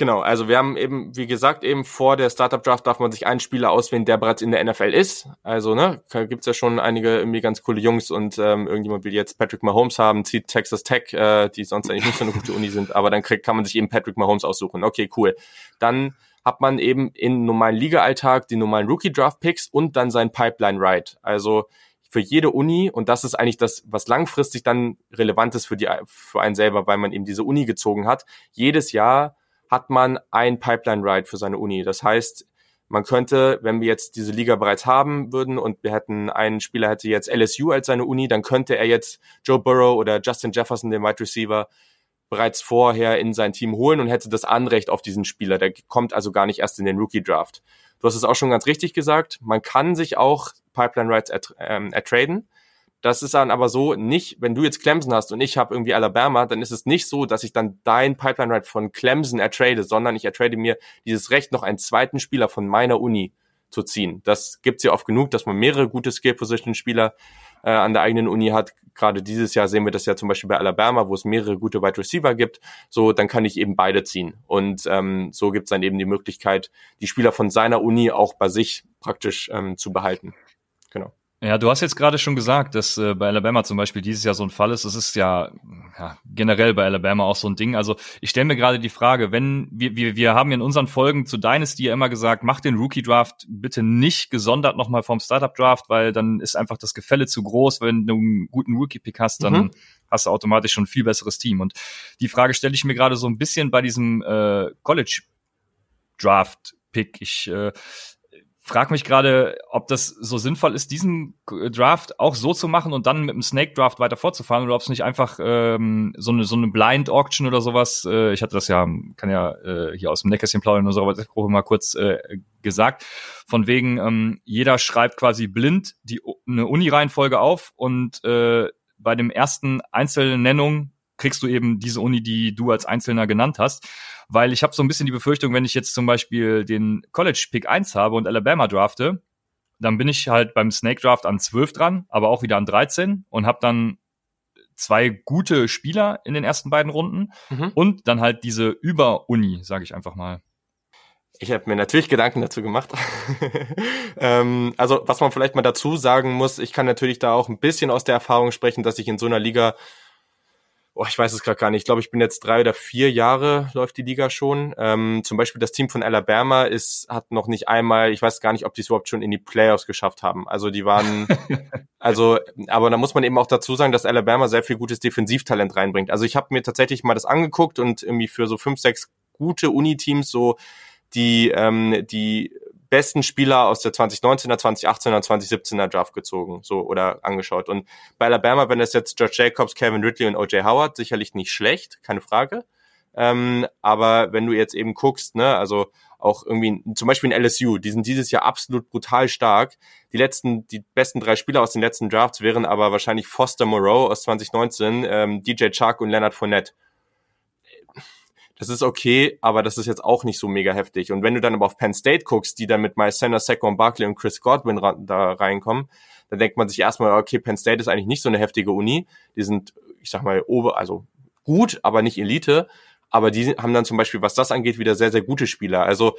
Genau, also wir haben eben, wie gesagt, eben vor der Startup Draft darf man sich einen Spieler auswählen, der bereits in der NFL ist. Also, ne, gibt's ja schon einige irgendwie ganz coole Jungs und ähm, irgendjemand will jetzt Patrick Mahomes haben, zieht Texas Tech, äh, die sonst eigentlich nicht so eine gute Uni sind, aber dann kriegt, kann man sich eben Patrick Mahomes aussuchen. Okay, cool. Dann hat man eben in normalen Liga-Alltag die normalen Rookie-Draft-Picks und dann sein Pipeline-Ride. Also für jede Uni, und das ist eigentlich das, was langfristig dann relevant ist für, die, für einen selber, weil man eben diese Uni gezogen hat. Jedes Jahr hat man ein Pipeline Ride für seine Uni. Das heißt, man könnte, wenn wir jetzt diese Liga bereits haben würden und wir hätten einen Spieler hätte jetzt LSU als seine Uni, dann könnte er jetzt Joe Burrow oder Justin Jefferson, den Wide Receiver, bereits vorher in sein Team holen und hätte das Anrecht auf diesen Spieler. Der kommt also gar nicht erst in den Rookie Draft. Du hast es auch schon ganz richtig gesagt. Man kann sich auch Pipeline Rights ähm, ertraden. Das ist dann aber so nicht, wenn du jetzt Clemson hast und ich habe irgendwie Alabama, dann ist es nicht so, dass ich dann dein Pipeline Right von Clemson ertrade, sondern ich ertrade mir dieses Recht, noch einen zweiten Spieler von meiner Uni zu ziehen. Das gibt's ja oft genug, dass man mehrere gute Skill Position Spieler äh, an der eigenen Uni hat. Gerade dieses Jahr sehen wir das ja zum Beispiel bei Alabama, wo es mehrere gute Wide Receiver gibt. So, dann kann ich eben beide ziehen. Und ähm, so gibt's dann eben die Möglichkeit, die Spieler von seiner Uni auch bei sich praktisch ähm, zu behalten. Ja, du hast jetzt gerade schon gesagt, dass äh, bei Alabama zum Beispiel dieses Jahr so ein Fall ist. Das ist ja, ja generell bei Alabama auch so ein Ding. Also ich stelle mir gerade die Frage, wenn wir, wir, wir haben in unseren Folgen zu Dynasty ja immer gesagt, mach den Rookie Draft bitte nicht gesondert nochmal vom Startup Draft, weil dann ist einfach das Gefälle zu groß. Wenn du einen guten Rookie Pick hast, dann mhm. hast du automatisch schon ein viel besseres Team. Und die Frage stelle ich mir gerade so ein bisschen bei diesem äh, College Draft Pick. Ich äh, frage mich gerade, ob das so sinnvoll ist, diesen Draft auch so zu machen und dann mit dem Snake Draft weiter fortzufahren oder ob es nicht einfach ähm, so eine so eine Blind Auction oder sowas. Äh, ich hatte das ja, kann ja äh, hier aus dem Näckerchen plaudern oder sowas mal kurz äh, gesagt. Von wegen, ähm, jeder schreibt quasi blind die eine Uni-Reihenfolge auf und äh, bei dem ersten Einzelnennung kriegst du eben diese Uni, die du als Einzelner genannt hast. Weil ich habe so ein bisschen die Befürchtung, wenn ich jetzt zum Beispiel den College Pick 1 habe und Alabama drafte, dann bin ich halt beim Snake Draft an 12 dran, aber auch wieder an 13 und habe dann zwei gute Spieler in den ersten beiden Runden mhm. und dann halt diese Über-Uni, sage ich einfach mal. Ich habe mir natürlich Gedanken dazu gemacht. ähm, also was man vielleicht mal dazu sagen muss, ich kann natürlich da auch ein bisschen aus der Erfahrung sprechen, dass ich in so einer Liga oh, ich weiß es gerade gar nicht. Ich glaube, ich bin jetzt drei oder vier Jahre läuft die Liga schon. Ähm, zum Beispiel das Team von Alabama ist hat noch nicht einmal, ich weiß gar nicht, ob die es überhaupt schon in die Playoffs geschafft haben. Also die waren, also, aber da muss man eben auch dazu sagen, dass Alabama sehr viel gutes Defensivtalent reinbringt. Also ich habe mir tatsächlich mal das angeguckt und irgendwie für so fünf, sechs gute Uni-Teams so die, ähm, die besten Spieler aus der 2019er, 2018er, 2017er Draft gezogen, so oder angeschaut. Und bei Alabama, wenn das jetzt George Jacobs, Kevin Ridley und OJ Howard, sicherlich nicht schlecht, keine Frage. Ähm, aber wenn du jetzt eben guckst, ne, also auch irgendwie zum Beispiel in LSU, die sind dieses Jahr absolut brutal stark. Die letzten, die besten drei Spieler aus den letzten Drafts wären aber wahrscheinlich Foster Moreau aus 2019, ähm, DJ Chark und Leonard Fournette das ist okay, aber das ist jetzt auch nicht so mega heftig. Und wenn du dann aber auf Penn State guckst, die dann mit Miles Sanders, Saquon Barkley und Chris Godwin da reinkommen, dann denkt man sich erstmal, okay, Penn State ist eigentlich nicht so eine heftige Uni. Die sind, ich sag mal, ober, also gut, aber nicht Elite. Aber die haben dann zum Beispiel, was das angeht, wieder sehr, sehr gute Spieler. Also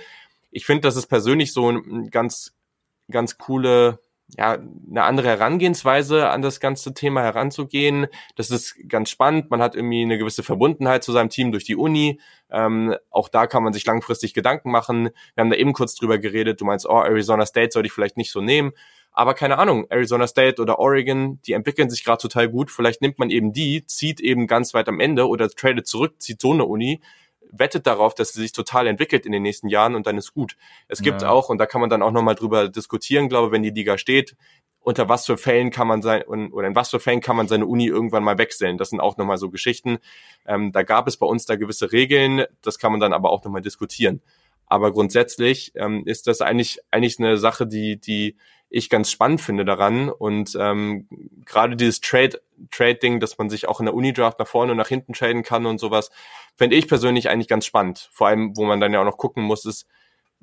ich finde, das ist persönlich so ein ganz, ganz coole ja, eine andere Herangehensweise an das ganze Thema heranzugehen. Das ist ganz spannend. Man hat irgendwie eine gewisse Verbundenheit zu seinem Team durch die Uni. Ähm, auch da kann man sich langfristig Gedanken machen. Wir haben da eben kurz drüber geredet. Du meinst, oh, Arizona State sollte ich vielleicht nicht so nehmen. Aber keine Ahnung, Arizona State oder Oregon, die entwickeln sich gerade total gut. Vielleicht nimmt man eben die, zieht eben ganz weit am Ende oder tradet zurück, zieht so eine Uni wettet darauf, dass sie sich total entwickelt in den nächsten Jahren und dann ist gut. Es gibt ja. auch, und da kann man dann auch nochmal drüber diskutieren, glaube wenn die Liga steht, unter was für Fällen kann man sein oder in was für Fällen kann man seine Uni irgendwann mal wechseln. Das sind auch nochmal so Geschichten. Ähm, da gab es bei uns da gewisse Regeln, das kann man dann aber auch nochmal diskutieren. Aber grundsätzlich ähm, ist das eigentlich eigentlich eine Sache, die die ich ganz spannend finde daran. Und ähm, gerade dieses Trade, Trade-Ding, dass man sich auch in der Uni-Draft nach vorne und nach hinten traden kann und sowas, fände ich persönlich eigentlich ganz spannend. Vor allem, wo man dann ja auch noch gucken muss, ist,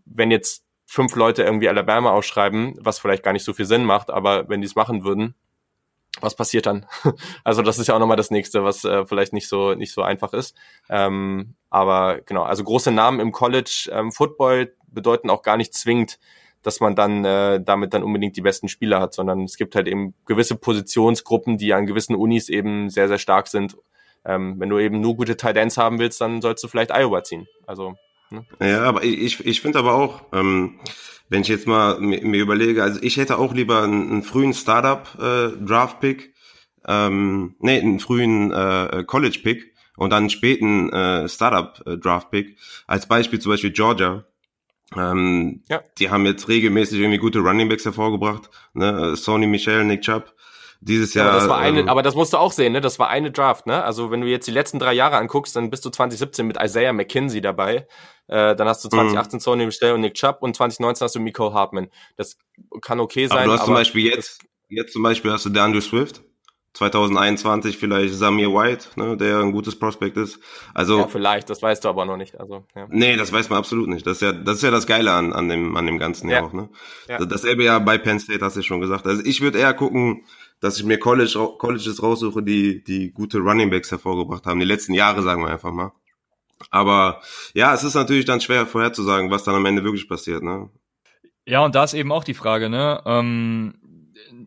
wenn jetzt fünf Leute irgendwie Alabama ausschreiben, was vielleicht gar nicht so viel Sinn macht, aber wenn die es machen würden, was passiert dann? also das ist ja auch nochmal das nächste, was äh, vielleicht nicht so nicht so einfach ist. Ähm, aber genau, also große Namen im College ähm, Football bedeuten auch gar nicht zwingend, dass man dann äh, damit dann unbedingt die besten Spieler hat, sondern es gibt halt eben gewisse Positionsgruppen, die an gewissen Unis eben sehr, sehr stark sind. Ähm, wenn du eben nur gute Ends haben willst, dann sollst du vielleicht Iowa ziehen. Also ne? ja, aber ich, ich finde aber auch, ähm, wenn ich jetzt mal mir, mir überlege, also ich hätte auch lieber einen, einen frühen Startup äh, ähm, nee, einen frühen äh, College Pick und dann einen späten äh, Startup äh. Als Beispiel zum Beispiel Georgia. Ähm, ja. Die haben jetzt regelmäßig irgendwie gute Running Backs hervorgebracht. Ne? Sony Michel, Nick Chubb. Dieses Jahr. Aber das, war eine, ähm, aber das musst du auch sehen, ne? Das war eine Draft, ne? Also wenn du jetzt die letzten drei Jahre anguckst, dann bist du 2017 mit Isaiah McKinsey dabei. Äh, dann hast du 2018 mhm. Sony Michel und Nick Chubb und 2019 hast du Miko Hartman. Das kann okay sein. Aber du hast aber zum Beispiel jetzt, jetzt zum Beispiel hast du DeAndre Swift. 2021 vielleicht Samir White, ne, der ein gutes Prospekt ist. Also ja, vielleicht, das weißt du aber noch nicht. Also ja. nee, das weiß man absolut nicht. Das ist ja, das ist ja das Geile an, an dem an dem ganzen ja auch. Ne, ja. dasselbe ja bei Penn State hast du schon gesagt. Also ich würde eher gucken, dass ich mir College Colleges raussuche, die die gute Running Backs hervorgebracht haben, die letzten Jahre sagen wir einfach mal. Aber ja, es ist natürlich dann schwer vorherzusagen, was dann am Ende wirklich passiert. Ne. Ja, und da ist eben auch die Frage, ne? Ähm,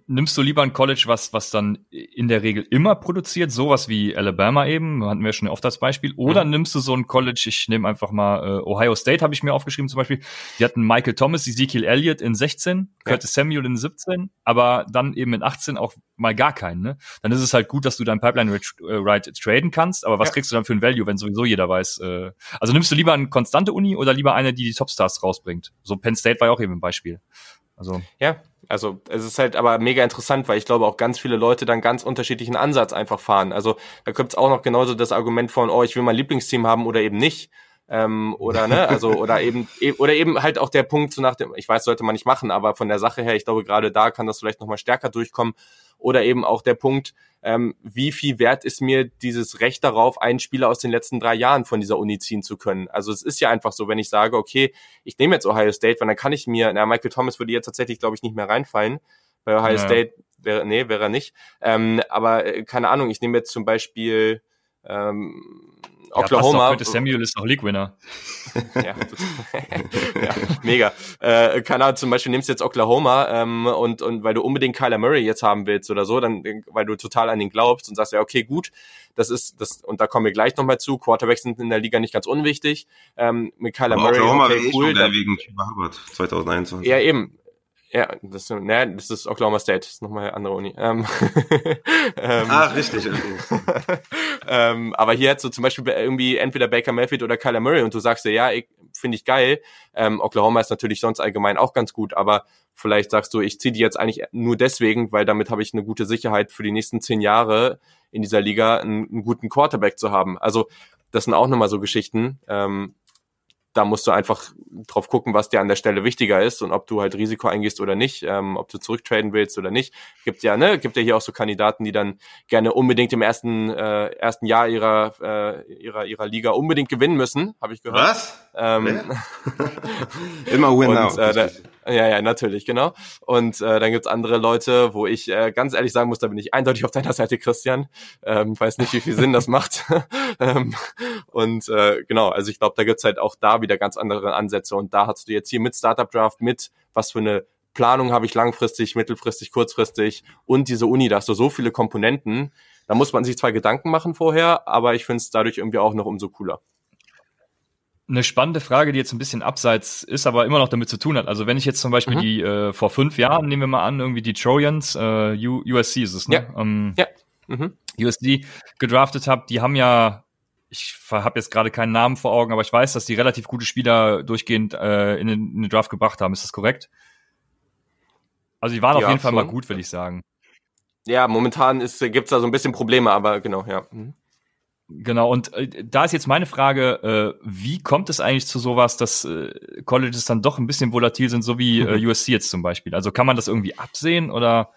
nimmst du lieber ein College, was, was dann in der Regel immer produziert, sowas wie Alabama eben, hatten wir schon oft als Beispiel, oder mhm. nimmst du so ein College, ich nehme einfach mal äh, Ohio State, habe ich mir aufgeschrieben zum Beispiel, die hatten Michael Thomas, Ezekiel Elliott in 16, ja. Curtis Samuel in 17, aber dann eben in 18 auch mal gar keinen, ne? Dann ist es halt gut, dass du dein Pipeline Ride äh, traden kannst, aber was ja. kriegst du dann für ein Value, wenn sowieso jeder weiß, äh, also nimmst du lieber eine konstante Uni oder lieber eine, die die Topstars rausbringt? So Penn State war ja auch eben ein Beispiel. Also. Ja, also es ist halt aber mega interessant, weil ich glaube auch ganz viele Leute dann ganz unterschiedlichen Ansatz einfach fahren. Also da gibt's auch noch genauso das Argument von, oh, ich will mein Lieblingsteam haben oder eben nicht. Ähm, oder ne, also oder eben e, oder eben halt auch der Punkt so nach dem, ich weiß, sollte man nicht machen, aber von der Sache her, ich glaube gerade da kann das vielleicht nochmal stärker durchkommen. Oder eben auch der Punkt, ähm, wie viel wert ist mir dieses Recht darauf, einen Spieler aus den letzten drei Jahren von dieser Uni ziehen zu können. Also es ist ja einfach so, wenn ich sage, okay, ich nehme jetzt Ohio State, weil dann kann ich mir, na, Michael Thomas würde jetzt tatsächlich, glaube ich, nicht mehr reinfallen. Bei Ohio ja. State wäre, nee, wäre er nicht. Ähm, aber äh, keine Ahnung, ich nehme jetzt zum Beispiel ähm, Oklahoma. Ja, Samuel ist noch League-Winner. ja, ja, mega. Äh, keine Ahnung, zum Beispiel nimmst du jetzt Oklahoma ähm, und, und weil du unbedingt Kyler Murray jetzt haben willst oder so, dann weil du total an ihn glaubst und sagst, ja, okay, gut, das ist das, und da kommen wir gleich nochmal zu, Quarterbacks sind in der Liga nicht ganz unwichtig. Ähm, mit Kyler Aber Murray, Oklahoma okay, cool. Schon dann, wegen 2021. Ja, eben Ja, das, ne, das ist Oklahoma State, das ist nochmal eine andere Uni. Ähm, ähm, ah, richtig. ähm, aber hier hat so zum Beispiel irgendwie entweder Baker Mayfield oder Kyler Murray und du sagst dir, ja, finde ich geil. Ähm, Oklahoma ist natürlich sonst allgemein auch ganz gut, aber vielleicht sagst du, ich ziehe die jetzt eigentlich nur deswegen, weil damit habe ich eine gute Sicherheit für die nächsten zehn Jahre in dieser Liga einen, einen guten Quarterback zu haben. Also das sind auch nochmal so Geschichten. Ähm, da musst du einfach drauf gucken, was dir an der Stelle wichtiger ist und ob du halt Risiko eingehst oder nicht, ähm, ob du zurücktraden willst oder nicht. Gibt ja, ne, gibt ja hier auch so Kandidaten, die dann gerne unbedingt im ersten äh, ersten Jahr ihrer äh, ihrer ihrer Liga unbedingt gewinnen müssen, habe ich gehört. Was? Ähm, Immer win now. Äh, ja, ja, natürlich, genau. Und äh, dann gibt's andere Leute, wo ich äh, ganz ehrlich sagen muss, da bin ich eindeutig auf deiner Seite, Christian. Ähm, weiß nicht, wie viel Sinn das macht. ähm, und äh, genau, also ich glaube, da gibt's halt auch da wieder ganz andere Ansätze. Und da hast du jetzt hier mit Startup Draft, mit was für eine Planung habe ich langfristig, mittelfristig, kurzfristig und diese Uni, da hast du so viele Komponenten. Da muss man sich zwar Gedanken machen vorher, aber ich finde es dadurch irgendwie auch noch umso cooler eine spannende Frage, die jetzt ein bisschen abseits ist, aber immer noch damit zu tun hat. Also wenn ich jetzt zum Beispiel mhm. die äh, vor fünf Jahren, nehmen wir mal an, irgendwie die Trojans, äh, USC ist es, ne? Ja. Ähm, ja. Mhm. USC gedraftet habe, die haben ja, ich habe jetzt gerade keinen Namen vor Augen, aber ich weiß, dass die relativ gute Spieler durchgehend äh, in, den, in den Draft gebracht haben. Ist das korrekt? Also die waren ja, auf jeden Fall mal gut, will ich sagen. Ja, momentan ist, gibt's da so ein bisschen Probleme, aber genau, ja. Mhm. Genau, und äh, da ist jetzt meine Frage, äh, wie kommt es eigentlich zu sowas, dass äh, Colleges dann doch ein bisschen volatil sind, so wie äh, USC jetzt zum Beispiel? Also kann man das irgendwie absehen oder?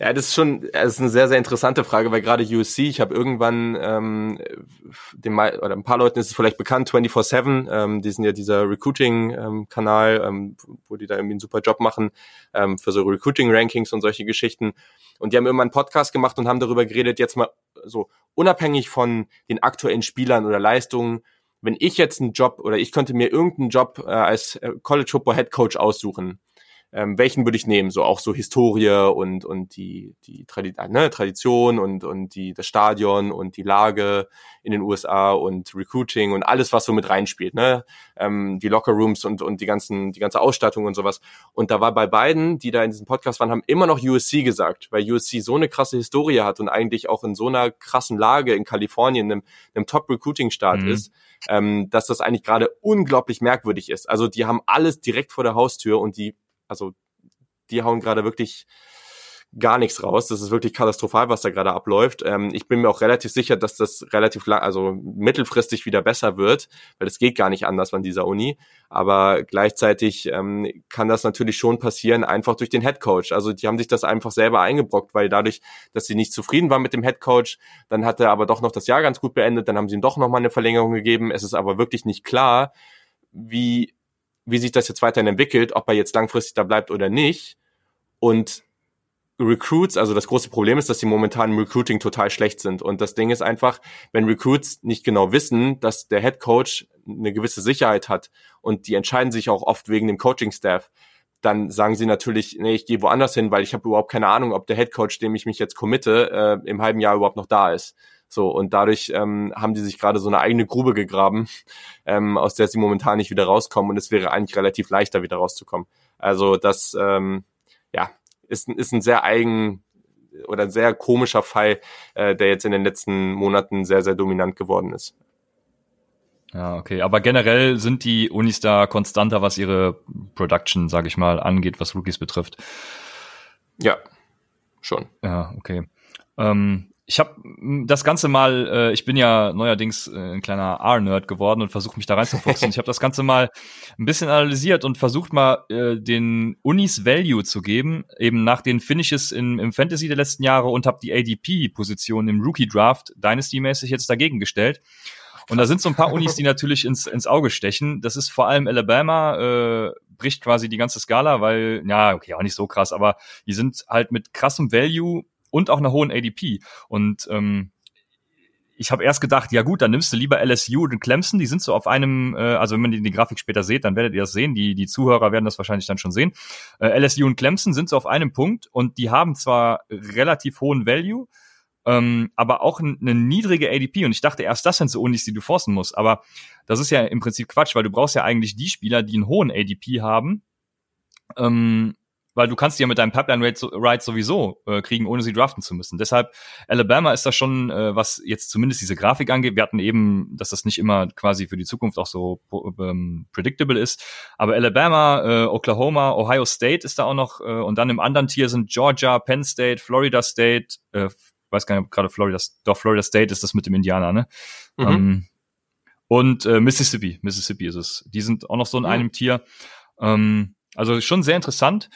Ja, das ist schon, das ist eine sehr, sehr interessante Frage, weil gerade USC, ich habe irgendwann ähm, dem oder ein paar Leuten ist es vielleicht bekannt, 24-7, ähm, die sind ja dieser Recruiting-Kanal, ähm, wo die da irgendwie einen super Job machen ähm, für so Recruiting-Rankings und solche Geschichten. Und die haben immer einen Podcast gemacht und haben darüber geredet, jetzt mal so unabhängig von den aktuellen Spielern oder Leistungen, wenn ich jetzt einen Job oder ich könnte mir irgendeinen Job äh, als äh, College Football Head Coach aussuchen, ähm, welchen würde ich nehmen? So auch so Historie und und die die Tradi ne, Tradition und und die das Stadion und die Lage in den USA und Recruiting und alles was so mit reinspielt, ne? Ähm, die Locker Rooms und und die ganzen die ganze Ausstattung und sowas. Und da war bei beiden, die da in diesem Podcast waren, haben immer noch USC gesagt, weil USC so eine krasse Historie hat und eigentlich auch in so einer krassen Lage in Kalifornien, einem, einem Top Recruiting Staat mhm. ist, ähm, dass das eigentlich gerade unglaublich merkwürdig ist. Also die haben alles direkt vor der Haustür und die also die hauen gerade wirklich gar nichts raus. Das ist wirklich katastrophal, was da gerade abläuft. Ähm, ich bin mir auch relativ sicher, dass das relativ lang, also mittelfristig wieder besser wird, weil es geht gar nicht anders an dieser Uni. Aber gleichzeitig ähm, kann das natürlich schon passieren, einfach durch den Head Coach. Also die haben sich das einfach selber eingebrockt, weil dadurch, dass sie nicht zufrieden waren mit dem Head Coach, dann hat er aber doch noch das Jahr ganz gut beendet, dann haben sie ihm doch noch mal eine Verlängerung gegeben. Es ist aber wirklich nicht klar, wie wie sich das jetzt weiterhin entwickelt, ob er jetzt langfristig da bleibt oder nicht. Und Recruits, also das große Problem ist, dass die momentan im Recruiting total schlecht sind. Und das Ding ist einfach, wenn Recruits nicht genau wissen, dass der Head Coach eine gewisse Sicherheit hat und die entscheiden sich auch oft wegen dem Coaching-Staff, dann sagen sie natürlich, nee, ich gehe woanders hin, weil ich habe überhaupt keine Ahnung, ob der Head Coach, dem ich mich jetzt committe, äh, im halben Jahr überhaupt noch da ist. So, und dadurch ähm, haben die sich gerade so eine eigene Grube gegraben, ähm, aus der sie momentan nicht wieder rauskommen. Und es wäre eigentlich relativ leichter, wieder rauszukommen. Also das, ähm, ja, ist, ist ein sehr eigen oder ein sehr komischer Fall, äh, der jetzt in den letzten Monaten sehr, sehr dominant geworden ist. Ja, okay. Aber generell sind die Unis da konstanter, was ihre Production, sage ich mal, angeht, was Rookies betrifft. Ja, schon. Ja, okay. Ähm, ich habe das Ganze mal, äh, ich bin ja neuerdings äh, ein kleiner R-Nerd geworden und versuche mich da reinzufuchsen. ich habe das Ganze mal ein bisschen analysiert und versucht mal äh, den Unis Value zu geben, eben nach den Finishes in, im Fantasy der letzten Jahre und habe die ADP-Position im Rookie-Draft Dynasty-mäßig jetzt dagegen gestellt. Und da sind so ein paar Unis, die natürlich ins, ins Auge stechen. Das ist vor allem Alabama, äh, bricht quasi die ganze Skala, weil, ja, okay, auch nicht so krass, aber die sind halt mit krassem Value und auch einer hohen ADP. Und ähm, ich habe erst gedacht, ja gut, dann nimmst du lieber LSU und Clemson, die sind so auf einem, äh, also wenn man die, die Grafik später seht, dann werdet ihr das sehen, die, die Zuhörer werden das wahrscheinlich dann schon sehen. Äh, LSU und Clemson sind so auf einem Punkt und die haben zwar relativ hohen Value, ähm, aber auch eine niedrige ADP und ich dachte erst, das sind so Unis, die du forcen musst, aber das ist ja im Prinzip Quatsch, weil du brauchst ja eigentlich die Spieler, die einen hohen ADP haben, Ähm, weil du kannst die ja mit deinem Pipeline Ride sowieso äh, kriegen, ohne sie draften zu müssen. Deshalb Alabama ist da schon, äh, was jetzt zumindest diese Grafik angeht. Wir hatten eben, dass das nicht immer quasi für die Zukunft auch so ähm, predictable ist. Aber Alabama, äh, Oklahoma, Ohio State ist da auch noch äh, und dann im anderen Tier sind Georgia, Penn State, Florida State, äh, weiß gar nicht, ob gerade Florida, doch Florida State ist das mit dem Indianer, ne? Mhm. Ähm, und äh, Mississippi, Mississippi ist es. Die sind auch noch so in mhm. einem Tier. Ähm, also schon sehr interessant.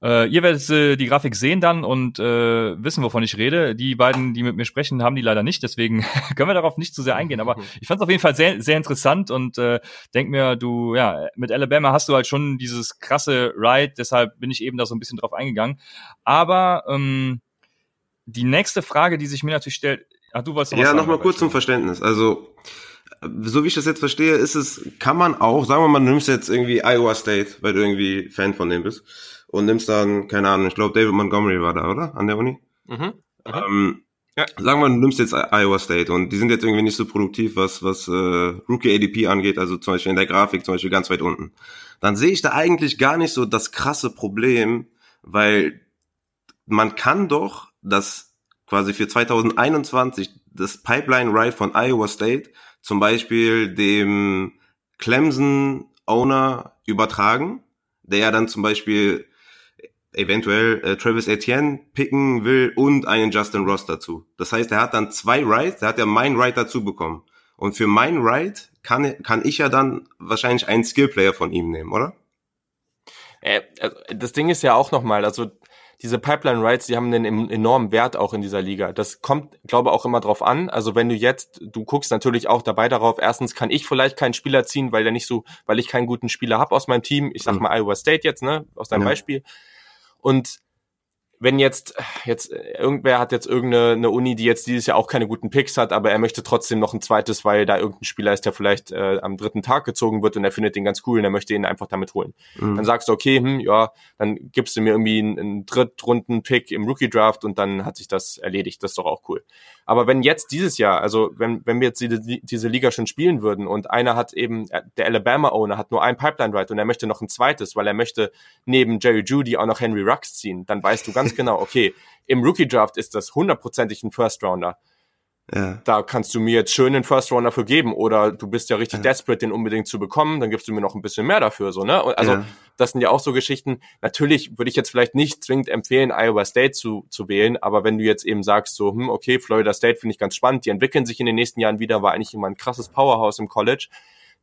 Äh, ihr werdet äh, die Grafik sehen dann und äh, wissen, wovon ich rede. Die beiden, die mit mir sprechen, haben die leider nicht, deswegen können wir darauf nicht zu sehr eingehen. Aber ich fand es auf jeden Fall sehr, sehr interessant und äh, denk mir, du, ja, mit Alabama hast du halt schon dieses krasse Ride, deshalb bin ich eben da so ein bisschen drauf eingegangen. Aber ähm, die nächste Frage, die sich mir natürlich stellt, ach, du wolltest noch Ja, nochmal kurz zum Verständnis. Also so wie ich das jetzt verstehe, ist es, kann man auch, sagen wir mal, du nimmst jetzt irgendwie Iowa State, weil du irgendwie Fan von dem bist und nimmst dann, keine Ahnung, ich glaube David Montgomery war da, oder? An der Uni? Mhm. Ähm, ja. Sagen wir, du nimmst jetzt Iowa State und die sind jetzt irgendwie nicht so produktiv, was, was äh, Rookie ADP angeht, also zum Beispiel in der Grafik zum Beispiel ganz weit unten. Dann sehe ich da eigentlich gar nicht so das krasse Problem, weil man kann doch das quasi für 2021 das Pipeline Ride von Iowa State zum Beispiel dem Clemson Owner übertragen, der ja dann zum Beispiel eventuell äh, Travis Etienne picken will und einen Justin Ross dazu. Das heißt, er hat dann zwei Rides, er hat ja mein Ride dazu bekommen. Und für mein Ride kann, kann ich ja dann wahrscheinlich einen Skillplayer von ihm nehmen, oder? Äh, also, das Ding ist ja auch nochmal, also diese Pipeline Rides, die haben einen enormen Wert auch in dieser Liga. Das kommt, glaube auch immer drauf an. Also wenn du jetzt, du guckst natürlich auch dabei darauf, erstens kann ich vielleicht keinen Spieler ziehen, weil der nicht so, weil ich keinen guten Spieler habe aus meinem Team. Ich sag mhm. mal Iowa State jetzt, ne, aus deinem ja. Beispiel. Und wenn jetzt, jetzt, irgendwer hat jetzt irgendeine eine Uni, die jetzt dieses Jahr auch keine guten Picks hat, aber er möchte trotzdem noch ein zweites, weil da irgendein Spieler ist, der vielleicht äh, am dritten Tag gezogen wird und er findet den ganz cool und er möchte ihn einfach damit holen. Mhm. Dann sagst du, okay, hm, ja, dann gibst du mir irgendwie einen, einen Drittrunden-Pick im Rookie-Draft und dann hat sich das erledigt. Das ist doch auch cool. Aber wenn jetzt dieses Jahr, also wenn, wenn wir jetzt diese, diese Liga schon spielen würden und einer hat eben, äh, der Alabama-Owner hat nur ein Pipeline-Right und er möchte noch ein zweites, weil er möchte neben Jerry Judy auch noch Henry Rux ziehen, dann weißt du ganz genau, okay, im Rookie-Draft ist das hundertprozentig ein First-Rounder. Ja. Da kannst du mir jetzt schön den First Runner für geben oder du bist ja richtig ja. desperate, den unbedingt zu bekommen, dann gibst du mir noch ein bisschen mehr dafür, so, ne? Also, ja. das sind ja auch so Geschichten. Natürlich würde ich jetzt vielleicht nicht zwingend empfehlen, Iowa State zu, zu wählen, aber wenn du jetzt eben sagst, so, hm, okay, Florida State finde ich ganz spannend, die entwickeln sich in den nächsten Jahren wieder, war eigentlich immer ein krasses Powerhouse im College,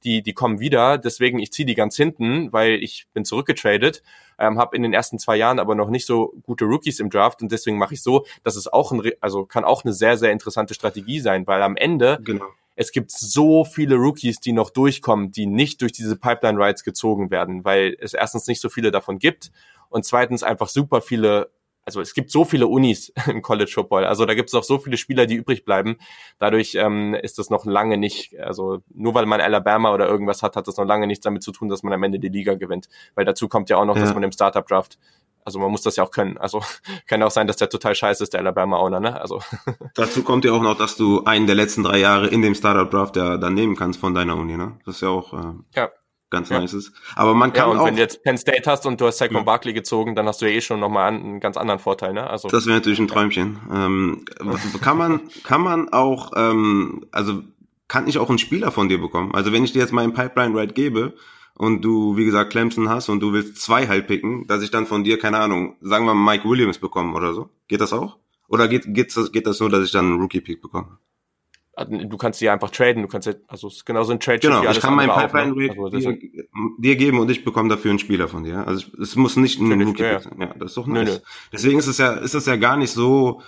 die, die kommen wieder. Deswegen, ich ziehe die ganz hinten, weil ich bin zurückgetradet, ähm, habe in den ersten zwei Jahren aber noch nicht so gute Rookies im Draft und deswegen mache ich so, dass es auch ein, also kann auch eine sehr, sehr interessante Strategie sein, weil am Ende genau. es gibt so viele Rookies, die noch durchkommen, die nicht durch diese Pipeline Rides gezogen werden, weil es erstens nicht so viele davon gibt und zweitens einfach super viele also es gibt so viele Unis im College Football, also da gibt es auch so viele Spieler, die übrig bleiben. Dadurch ähm, ist das noch lange nicht, also nur weil man Alabama oder irgendwas hat, hat das noch lange nichts damit zu tun, dass man am Ende die Liga gewinnt. Weil dazu kommt ja auch noch, ja. dass man im Startup Draft also man muss das ja auch können. Also kann auch sein, dass der total scheiße ist, der Alabama Owner, ne? Also. Dazu kommt ja auch noch, dass du einen der letzten drei Jahre in dem Startup Draft ja dann nehmen kannst von deiner Uni, ne? Das ist ja auch äh, ja ganz ja. nice ist. Aber man kann ja, und auch, wenn du jetzt Penn State hast und du hast Saquon ja. Barkley gezogen, dann hast du ja eh schon nochmal einen ganz anderen Vorteil, ne? Also das wäre natürlich ein Träumchen. Ähm, kann man kann man auch ähm, also kann ich auch einen Spieler von dir bekommen? Also wenn ich dir jetzt meinen Pipeline Ride gebe und du wie gesagt Clemson hast und du willst zwei halt picken, dass ich dann von dir keine Ahnung, sagen wir mal Mike Williams bekomme oder so, geht das auch? Oder geht geht das geht das so, dass ich dann einen Rookie Pick bekomme? Du kannst die einfach traden, du kannst also es ist genauso ein Trade Genau, ich kann meinen Pipeline auch, ne? also dir, dir, geben und ich bekomme dafür einen Spieler von dir. Also es muss nicht ein Rookie ja, sein. Ja, das ist doch nice. Nö, nö. Deswegen ist es ja ist es ja gar nicht so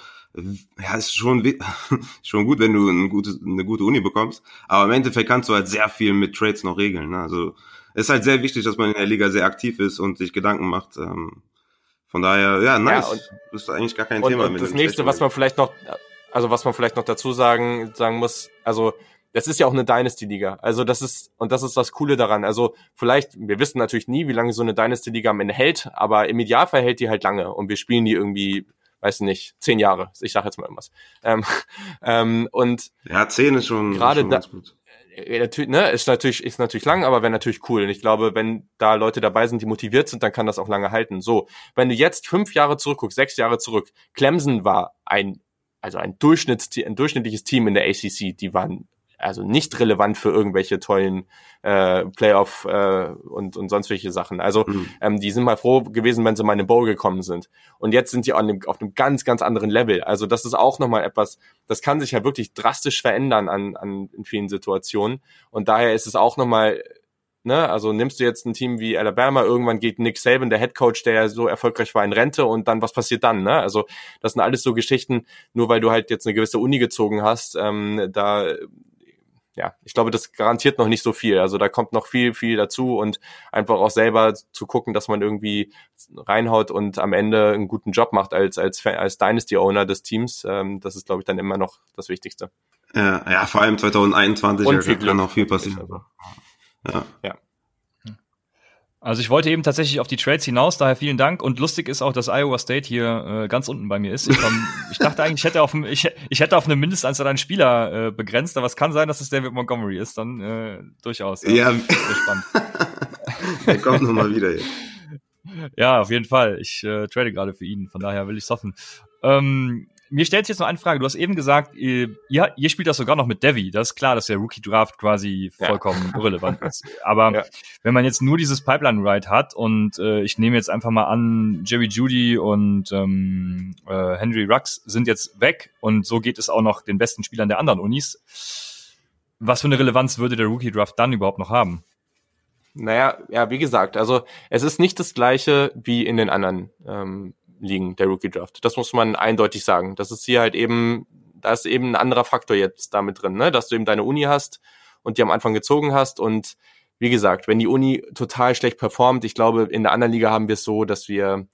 ja, ist schon schon gut, wenn du eine gute eine gute Uni bekommst, aber im Endeffekt kannst du halt sehr viel mit Trades noch regeln, ne? Also es ist halt sehr wichtig, dass man in der Liga sehr aktiv ist und sich Gedanken macht. Ähm, von daher, ja, nice. Ja, und, das ist eigentlich gar kein und, Thema. Und das nächste, was man vielleicht noch also was man vielleicht noch dazu sagen, sagen muss, also das ist ja auch eine Dynasty-Liga. Also das ist, und das ist das Coole daran. Also vielleicht, wir wissen natürlich nie, wie lange so eine Dynasty-Liga am Ende hält, aber im Idealfall hält die halt lange und wir spielen die irgendwie, weiß nicht, zehn Jahre. Ich sage jetzt mal irgendwas. Ähm, ähm, und ja, zehn ist schon, gerade schon da, gut. äh, natürlich, ne, ist natürlich, ist natürlich lang, aber wäre natürlich cool. Und ich glaube, wenn da Leute dabei sind, die motiviert sind, dann kann das auch lange halten. So, wenn du jetzt fünf Jahre zurückguckst, sechs Jahre zurück, Clemson war ein, also ein Durchschnitts, ein durchschnittliches Team in der ACC. Die waren also nicht relevant für irgendwelche tollen äh, Playoff äh, und, und sonst welche Sachen. Also mhm. ähm, die sind mal froh gewesen, wenn sie mal in den Bowl gekommen sind. Und jetzt sind die auf einem, auf einem ganz, ganz anderen Level. Also das ist auch nochmal etwas, das kann sich ja wirklich drastisch verändern an, an in vielen Situationen. Und daher ist es auch nochmal Ne? Also nimmst du jetzt ein Team wie Alabama, irgendwann geht Nick Saban, der Head Coach, der ja so erfolgreich war, in Rente und dann, was passiert dann? Ne? Also das sind alles so Geschichten, nur weil du halt jetzt eine gewisse Uni gezogen hast, ähm, da ja, ich glaube, das garantiert noch nicht so viel. Also da kommt noch viel, viel dazu und einfach auch selber zu gucken, dass man irgendwie reinhaut und am Ende einen guten Job macht als, als, als Dynasty-Owner des Teams. Ähm, das ist, glaube ich, dann immer noch das Wichtigste. Ja, ja vor allem 2021 und viel kann noch viel passieren. Also. Ja. ja. Also ich wollte eben tatsächlich auf die Trades hinaus, daher vielen Dank. Und lustig ist auch, dass Iowa State hier äh, ganz unten bei mir ist. Ich, komm, ich dachte eigentlich, ich hätte auf, ich, ich hätte auf eine Mindestanzahl an Spieler äh, begrenzt, aber es kann sein, dass es David Montgomery ist, dann äh, durchaus. Ja, ja. spannend. Der kommt nochmal wieder hier. Ja, auf jeden Fall. Ich äh, trade gerade für ihn, von daher will ich hoffen. Ähm, mir stellt sich jetzt noch eine Frage. Du hast eben gesagt, ihr, ihr spielt das sogar noch mit Devi. Das ist klar, dass der Rookie Draft quasi vollkommen ja. irrelevant ist. Aber ja. wenn man jetzt nur dieses Pipeline Ride hat und äh, ich nehme jetzt einfach mal an, Jerry Judy und ähm, äh, Henry Rux sind jetzt weg und so geht es auch noch den besten Spielern der anderen Unis. Was für eine Relevanz würde der Rookie Draft dann überhaupt noch haben? Naja, ja, wie gesagt, also es ist nicht das gleiche wie in den anderen ähm, liegen, der Rookie Draft. Das muss man eindeutig sagen. Das ist hier halt eben, da ist eben ein anderer Faktor jetzt damit drin, ne? dass du eben deine Uni hast und die am Anfang gezogen hast und wie gesagt, wenn die Uni total schlecht performt, ich glaube, in der anderen Liga haben wir es so, dass wir,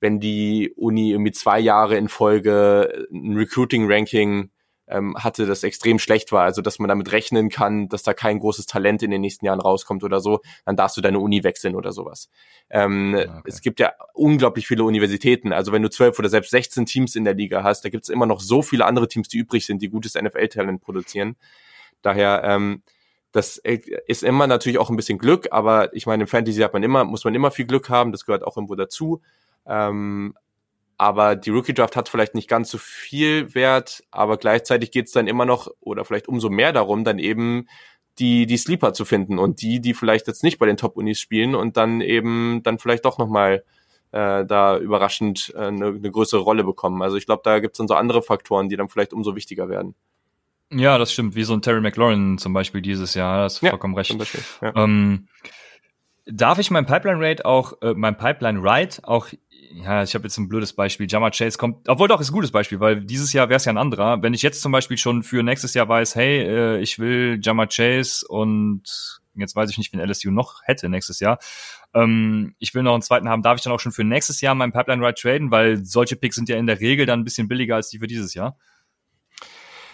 wenn die Uni irgendwie zwei Jahre in Folge ein Recruiting-Ranking ähm, hatte, das extrem schlecht war, also dass man damit rechnen kann, dass da kein großes Talent in den nächsten Jahren rauskommt oder so, dann darfst du deine Uni wechseln oder sowas. Ähm, ah, okay. Es gibt ja unglaublich viele Universitäten, also wenn du zwölf oder selbst 16 Teams in der Liga hast, da gibt es immer noch so viele andere Teams, die übrig sind, die gutes NFL-Talent produzieren. Daher ähm, das ist immer natürlich auch ein bisschen Glück, aber ich meine, im Fantasy hat man immer, muss man immer viel Glück haben, das gehört auch irgendwo dazu. Ähm, aber die Rookie Draft hat vielleicht nicht ganz so viel Wert, aber gleichzeitig geht es dann immer noch oder vielleicht umso mehr darum, dann eben die die Sleeper zu finden und die, die vielleicht jetzt nicht bei den Top-Unis spielen und dann eben dann vielleicht doch nochmal äh, da überraschend äh, eine, eine größere Rolle bekommen. Also ich glaube, da gibt es dann so andere Faktoren, die dann vielleicht umso wichtiger werden. Ja, das stimmt, wie so ein Terry McLaurin zum Beispiel dieses Jahr, das ist ja, vollkommen recht. Beispiel, ja. ähm, darf ich mein Pipeline Rate auch, äh, mein Pipeline Ride auch ja, ich habe jetzt ein blödes Beispiel. Jammer Chase kommt, obwohl doch ist ein gutes Beispiel, weil dieses Jahr wäre es ja ein anderer. Wenn ich jetzt zum Beispiel schon für nächstes Jahr weiß, hey, äh, ich will Jammer Chase und jetzt weiß ich nicht, wen LSU noch hätte nächstes Jahr. Ähm, ich will noch einen zweiten haben, darf ich dann auch schon für nächstes Jahr meinen Pipeline Ride traden, weil solche Picks sind ja in der Regel dann ein bisschen billiger als die für dieses Jahr.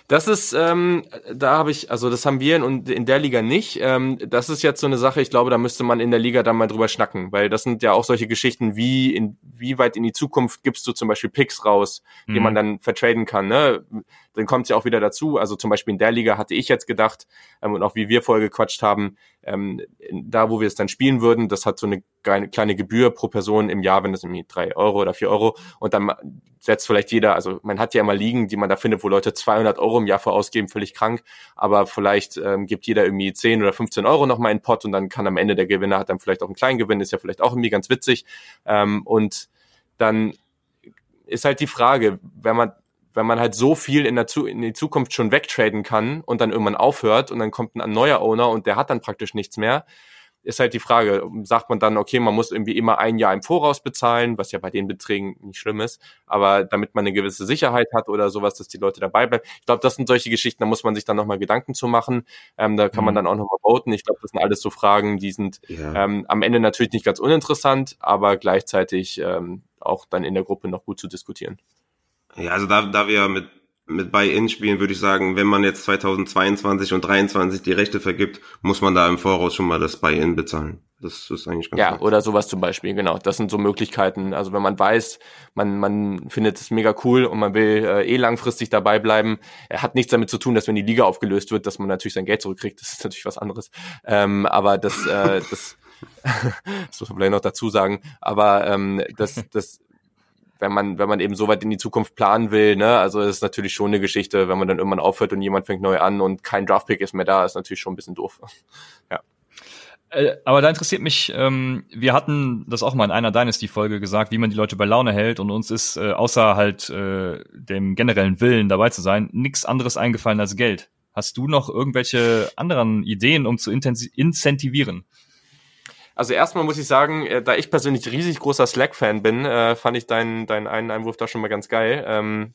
Das ist, ähm, da habe ich, also das haben wir in, in der Liga nicht. Ähm, das ist jetzt so eine Sache, ich glaube, da müsste man in der Liga dann mal drüber schnacken, weil das sind ja auch solche Geschichten, wie in wie weit in die Zukunft gibst du zum Beispiel Picks raus, mhm. die man dann vertraden kann. Ne? Dann kommt es ja auch wieder dazu. Also zum Beispiel in der Liga hatte ich jetzt gedacht, ähm, und auch wie wir vorher gequatscht haben, ähm, da wo wir es dann spielen würden, das hat so eine kleine Gebühr pro Person im Jahr, wenn das irgendwie drei Euro oder vier Euro. Und dann setzt vielleicht jeder, also man hat ja immer Ligen, die man da findet, wo Leute 200 Euro im Jahr für ausgeben, völlig krank, aber vielleicht ähm, gibt jeder irgendwie 10 oder 15 Euro nochmal in Pot und dann kann am Ende der Gewinner hat dann vielleicht auch einen kleinen Gewinn, ist ja vielleicht auch irgendwie ganz witzig. Ähm, und dann ist halt die Frage, wenn man wenn man halt so viel in, der Zu in die Zukunft schon wegtraden kann und dann irgendwann aufhört und dann kommt ein neuer Owner und der hat dann praktisch nichts mehr, ist halt die Frage, sagt man dann, okay, man muss irgendwie immer ein Jahr im Voraus bezahlen, was ja bei den Beträgen nicht schlimm ist, aber damit man eine gewisse Sicherheit hat oder sowas, dass die Leute dabei bleiben. Ich glaube, das sind solche Geschichten, da muss man sich dann nochmal Gedanken zu machen. Ähm, da kann mhm. man dann auch nochmal voten. Ich glaube, das sind alles so Fragen, die sind ja. ähm, am Ende natürlich nicht ganz uninteressant, aber gleichzeitig ähm, auch dann in der Gruppe noch gut zu diskutieren. Ja, also da, da wir mit mit Buy-in spielen, würde ich sagen, wenn man jetzt 2022 und 2023 die Rechte vergibt, muss man da im Voraus schon mal das Buy-in bezahlen. Das ist eigentlich ganz Ja, klar. oder sowas zum Beispiel, genau. Das sind so Möglichkeiten. Also wenn man weiß, man, man findet es mega cool und man will äh, eh langfristig dabei bleiben, er hat nichts damit zu tun, dass wenn die Liga aufgelöst wird, dass man natürlich sein Geld zurückkriegt. Das ist natürlich was anderes. Ähm, aber das, äh, das, das muss man vielleicht noch dazu sagen. Aber ähm, das, das, wenn man, wenn man eben so weit in die Zukunft planen will, ne, also ist natürlich schon eine Geschichte, wenn man dann irgendwann aufhört und jemand fängt neu an und kein Draftpick ist mehr da, ist natürlich schon ein bisschen doof. ja. Äh, aber da interessiert mich, ähm, wir hatten das auch mal in einer Dynasty-Folge gesagt, wie man die Leute bei Laune hält und uns ist äh, außer halt äh, dem generellen Willen dabei zu sein, nichts anderes eingefallen als Geld. Hast du noch irgendwelche anderen Ideen, um zu incentivieren? Also erstmal muss ich sagen, äh, da ich persönlich riesig großer Slack-Fan bin, äh, fand ich deinen, deinen einen Einwurf da schon mal ganz geil. Ähm,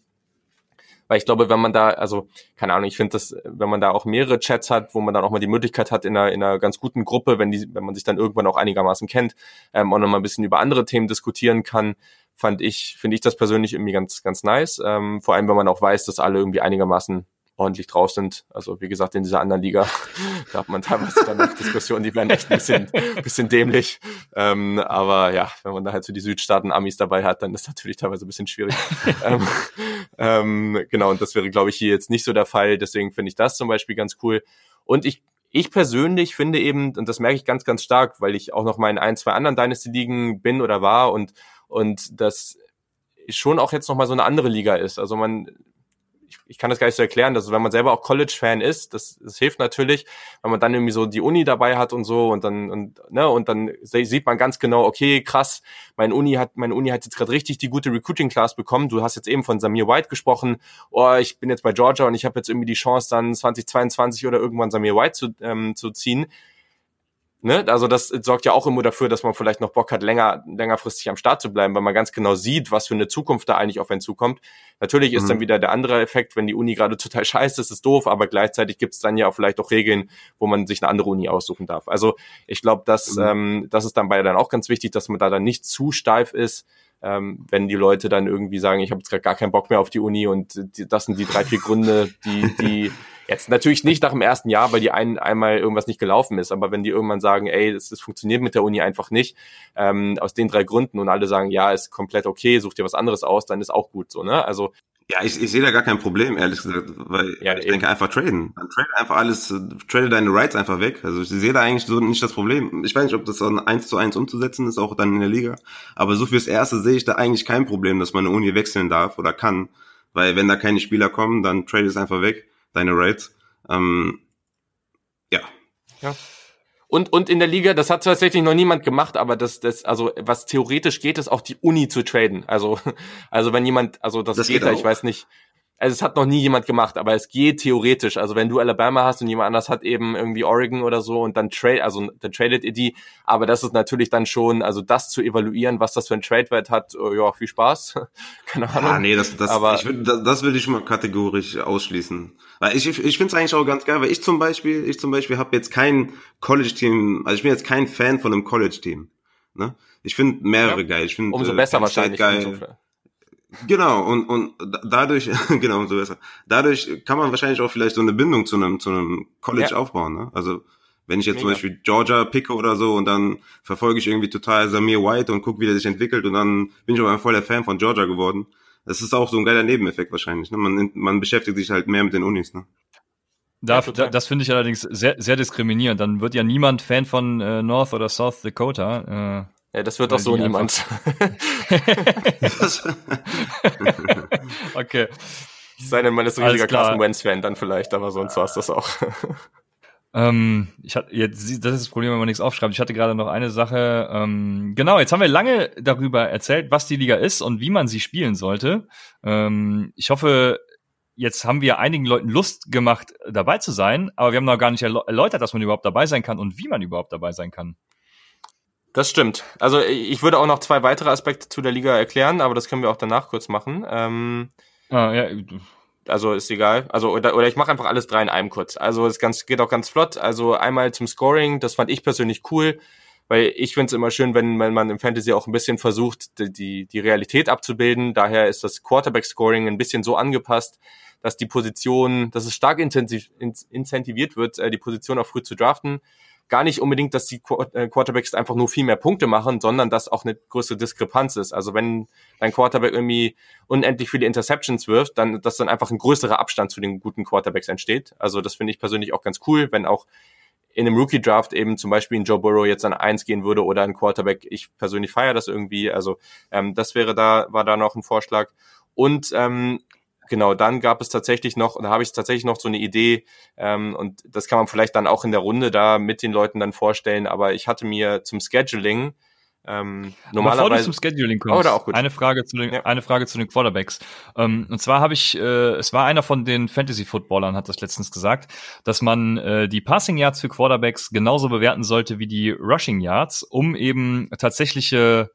weil ich glaube, wenn man da, also, keine Ahnung, ich finde das, wenn man da auch mehrere Chats hat, wo man dann auch mal die Möglichkeit hat, in einer, in einer ganz guten Gruppe, wenn die, wenn man sich dann irgendwann auch einigermaßen kennt, ähm, auch noch mal ein bisschen über andere Themen diskutieren kann, fand ich, finde ich das persönlich irgendwie ganz, ganz nice. Ähm, vor allem, wenn man auch weiß, dass alle irgendwie einigermaßen ordentlich drauf sind. Also wie gesagt, in dieser anderen Liga, da hat man teilweise dann noch Diskussionen, die werden echt ein bisschen, bisschen dämlich. Ähm, aber ja, wenn man da halt so die Südstaaten-Amis dabei hat, dann ist das natürlich teilweise ein bisschen schwierig. ähm, ähm, genau, und das wäre, glaube ich, hier jetzt nicht so der Fall. Deswegen finde ich das zum Beispiel ganz cool. Und ich ich persönlich finde eben, und das merke ich ganz, ganz stark, weil ich auch noch mal in ein, zwei anderen Dynasty-Ligen bin oder war und, und das schon auch jetzt noch mal so eine andere Liga ist. Also man, ich, ich kann das gar nicht so erklären, dass wenn man selber auch College-Fan ist, das, das hilft natürlich, wenn man dann irgendwie so die Uni dabei hat und so und dann und ne und dann sieht man ganz genau, okay, krass, meine Uni hat meine Uni hat jetzt gerade richtig die gute Recruiting Class bekommen. Du hast jetzt eben von Samir White gesprochen. Oh, ich bin jetzt bei Georgia und ich habe jetzt irgendwie die Chance dann 2022 oder irgendwann Samir White zu ähm, zu ziehen ne, also das sorgt ja auch immer dafür, dass man vielleicht noch Bock hat, länger, längerfristig am Start zu bleiben, weil man ganz genau sieht, was für eine Zukunft da eigentlich auf einen zukommt. Natürlich ist mhm. dann wieder der andere Effekt, wenn die Uni gerade total scheiße ist, ist doof, aber gleichzeitig gibt es dann ja auch vielleicht auch Regeln, wo man sich eine andere Uni aussuchen darf. Also ich glaube, dass mhm. ähm, das ist dann bei dann auch ganz wichtig, dass man da dann nicht zu steif ist, ähm, wenn die Leute dann irgendwie sagen, ich habe jetzt gerade gar keinen Bock mehr auf die Uni und die, das sind die drei, vier Gründe, die, die Jetzt natürlich nicht nach dem ersten Jahr, weil die ein, einmal irgendwas nicht gelaufen ist, aber wenn die irgendwann sagen, ey, das, das funktioniert mit der Uni einfach nicht, ähm, aus den drei Gründen und alle sagen, ja, ist komplett okay, such dir was anderes aus, dann ist auch gut so, ne? Also ja, ich, ich sehe da gar kein Problem, ehrlich gesagt, weil ja, ich eben. denke einfach traden. Dann trade einfach alles, trade deine Rights einfach weg. Also ich sehe da eigentlich so nicht das Problem. Ich weiß nicht, ob das dann eins zu eins umzusetzen ist, auch dann in der Liga. Aber so fürs Erste sehe ich da eigentlich kein Problem, dass man eine Uni wechseln darf oder kann. Weil wenn da keine Spieler kommen, dann trade es einfach weg deine Rates. Ähm, ja. Ja. Und, und in der Liga, das hat tatsächlich noch niemand gemacht, aber das, das, also was theoretisch geht, ist auch die Uni zu traden. Also, also wenn jemand, also das, das geht, geht da, ich weiß nicht, also es hat noch nie jemand gemacht, aber es geht theoretisch. Also wenn du Alabama hast und jemand anders hat eben irgendwie Oregon oder so und dann trade, also dann tradet ihr die. Aber das ist natürlich dann schon, also das zu evaluieren, was das für ein Trade-Wert hat, oh, ja, viel Spaß. Keine Ahnung. Ah, nee, das, das, aber, ich würd, das, das würde ich mal kategorisch ausschließen. Weil ich, ich, ich finde es eigentlich auch ganz geil, weil ich zum Beispiel, ich zum Beispiel habe jetzt kein College-Team, also ich bin jetzt kein Fan von einem College-Team. Ne? Ich finde mehrere ja. geil. Ich finde umso äh, besser wahrscheinlich. Geil. Genau, und, und dadurch, genau, so besser. Dadurch kann man wahrscheinlich auch vielleicht so eine Bindung zu einem, zu einem College ja. aufbauen, ne? Also, wenn ich jetzt Mega. zum Beispiel Georgia picke oder so und dann verfolge ich irgendwie total Samir White und gucke, wie der sich entwickelt und dann bin ich aber voll der Fan von Georgia geworden. Das ist auch so ein geiler Nebeneffekt wahrscheinlich, ne? Man, man beschäftigt sich halt mehr mit den Unis, ne? Da, ja, das finde ich allerdings sehr, sehr diskriminierend. Dann wird ja niemand Fan von äh, North oder South Dakota. Äh, ja, das wird doch so niemand. okay. Sei denn, man ist ein riesiger Carson Wentz-Fan, dann vielleicht, aber sonst war es das auch. Ähm, ich hatte jetzt, das ist das Problem, wenn man nichts aufschreibt. Ich hatte gerade noch eine Sache. Ähm, genau, jetzt haben wir lange darüber erzählt, was die Liga ist und wie man sie spielen sollte. Ähm, ich hoffe, jetzt haben wir einigen Leuten Lust gemacht, dabei zu sein, aber wir haben noch gar nicht erläutert, dass man überhaupt dabei sein kann und wie man überhaupt dabei sein kann. Das stimmt. Also ich würde auch noch zwei weitere Aspekte zu der Liga erklären, aber das können wir auch danach kurz machen. Ähm, ah, ja. Also ist egal. Also oder, oder ich mache einfach alles drei in einem kurz. Also es ganz, geht auch ganz flott. Also einmal zum Scoring, das fand ich persönlich cool. weil ich finde es immer schön, wenn, wenn man im Fantasy auch ein bisschen versucht, die, die Realität abzubilden. Daher ist das Quarterback-Scoring ein bisschen so angepasst, dass die Position, dass es stark intensiv, incentiviert wird, äh, die Position auch früh zu draften. Gar nicht unbedingt, dass die äh, Quarterbacks einfach nur viel mehr Punkte machen, sondern dass auch eine größere Diskrepanz ist. Also wenn dein Quarterback irgendwie unendlich viele Interceptions wirft, dann, dass dann einfach ein größerer Abstand zu den guten Quarterbacks entsteht. Also das finde ich persönlich auch ganz cool, wenn auch in einem Rookie-Draft eben zum Beispiel ein Joe Burrow jetzt an eins gehen würde oder ein Quarterback. Ich persönlich feiere das irgendwie. Also ähm, das wäre da, war da noch ein Vorschlag. Und ähm, genau, dann gab es tatsächlich noch, da habe ich tatsächlich noch so eine Idee, ähm, und das kann man vielleicht dann auch in der Runde da mit den Leuten dann vorstellen, aber ich hatte mir zum Scheduling ähm, normalerweise. Bevor du zum Scheduling kommst, oh, auch gut. eine Frage zu den, ja. eine Frage zu den Quarterbacks. Ähm, und zwar habe ich, äh, es war einer von den Fantasy-Footballern, hat das letztens gesagt, dass man äh, die Passing Yards für Quarterbacks genauso bewerten sollte wie die Rushing Yards, um eben tatsächliche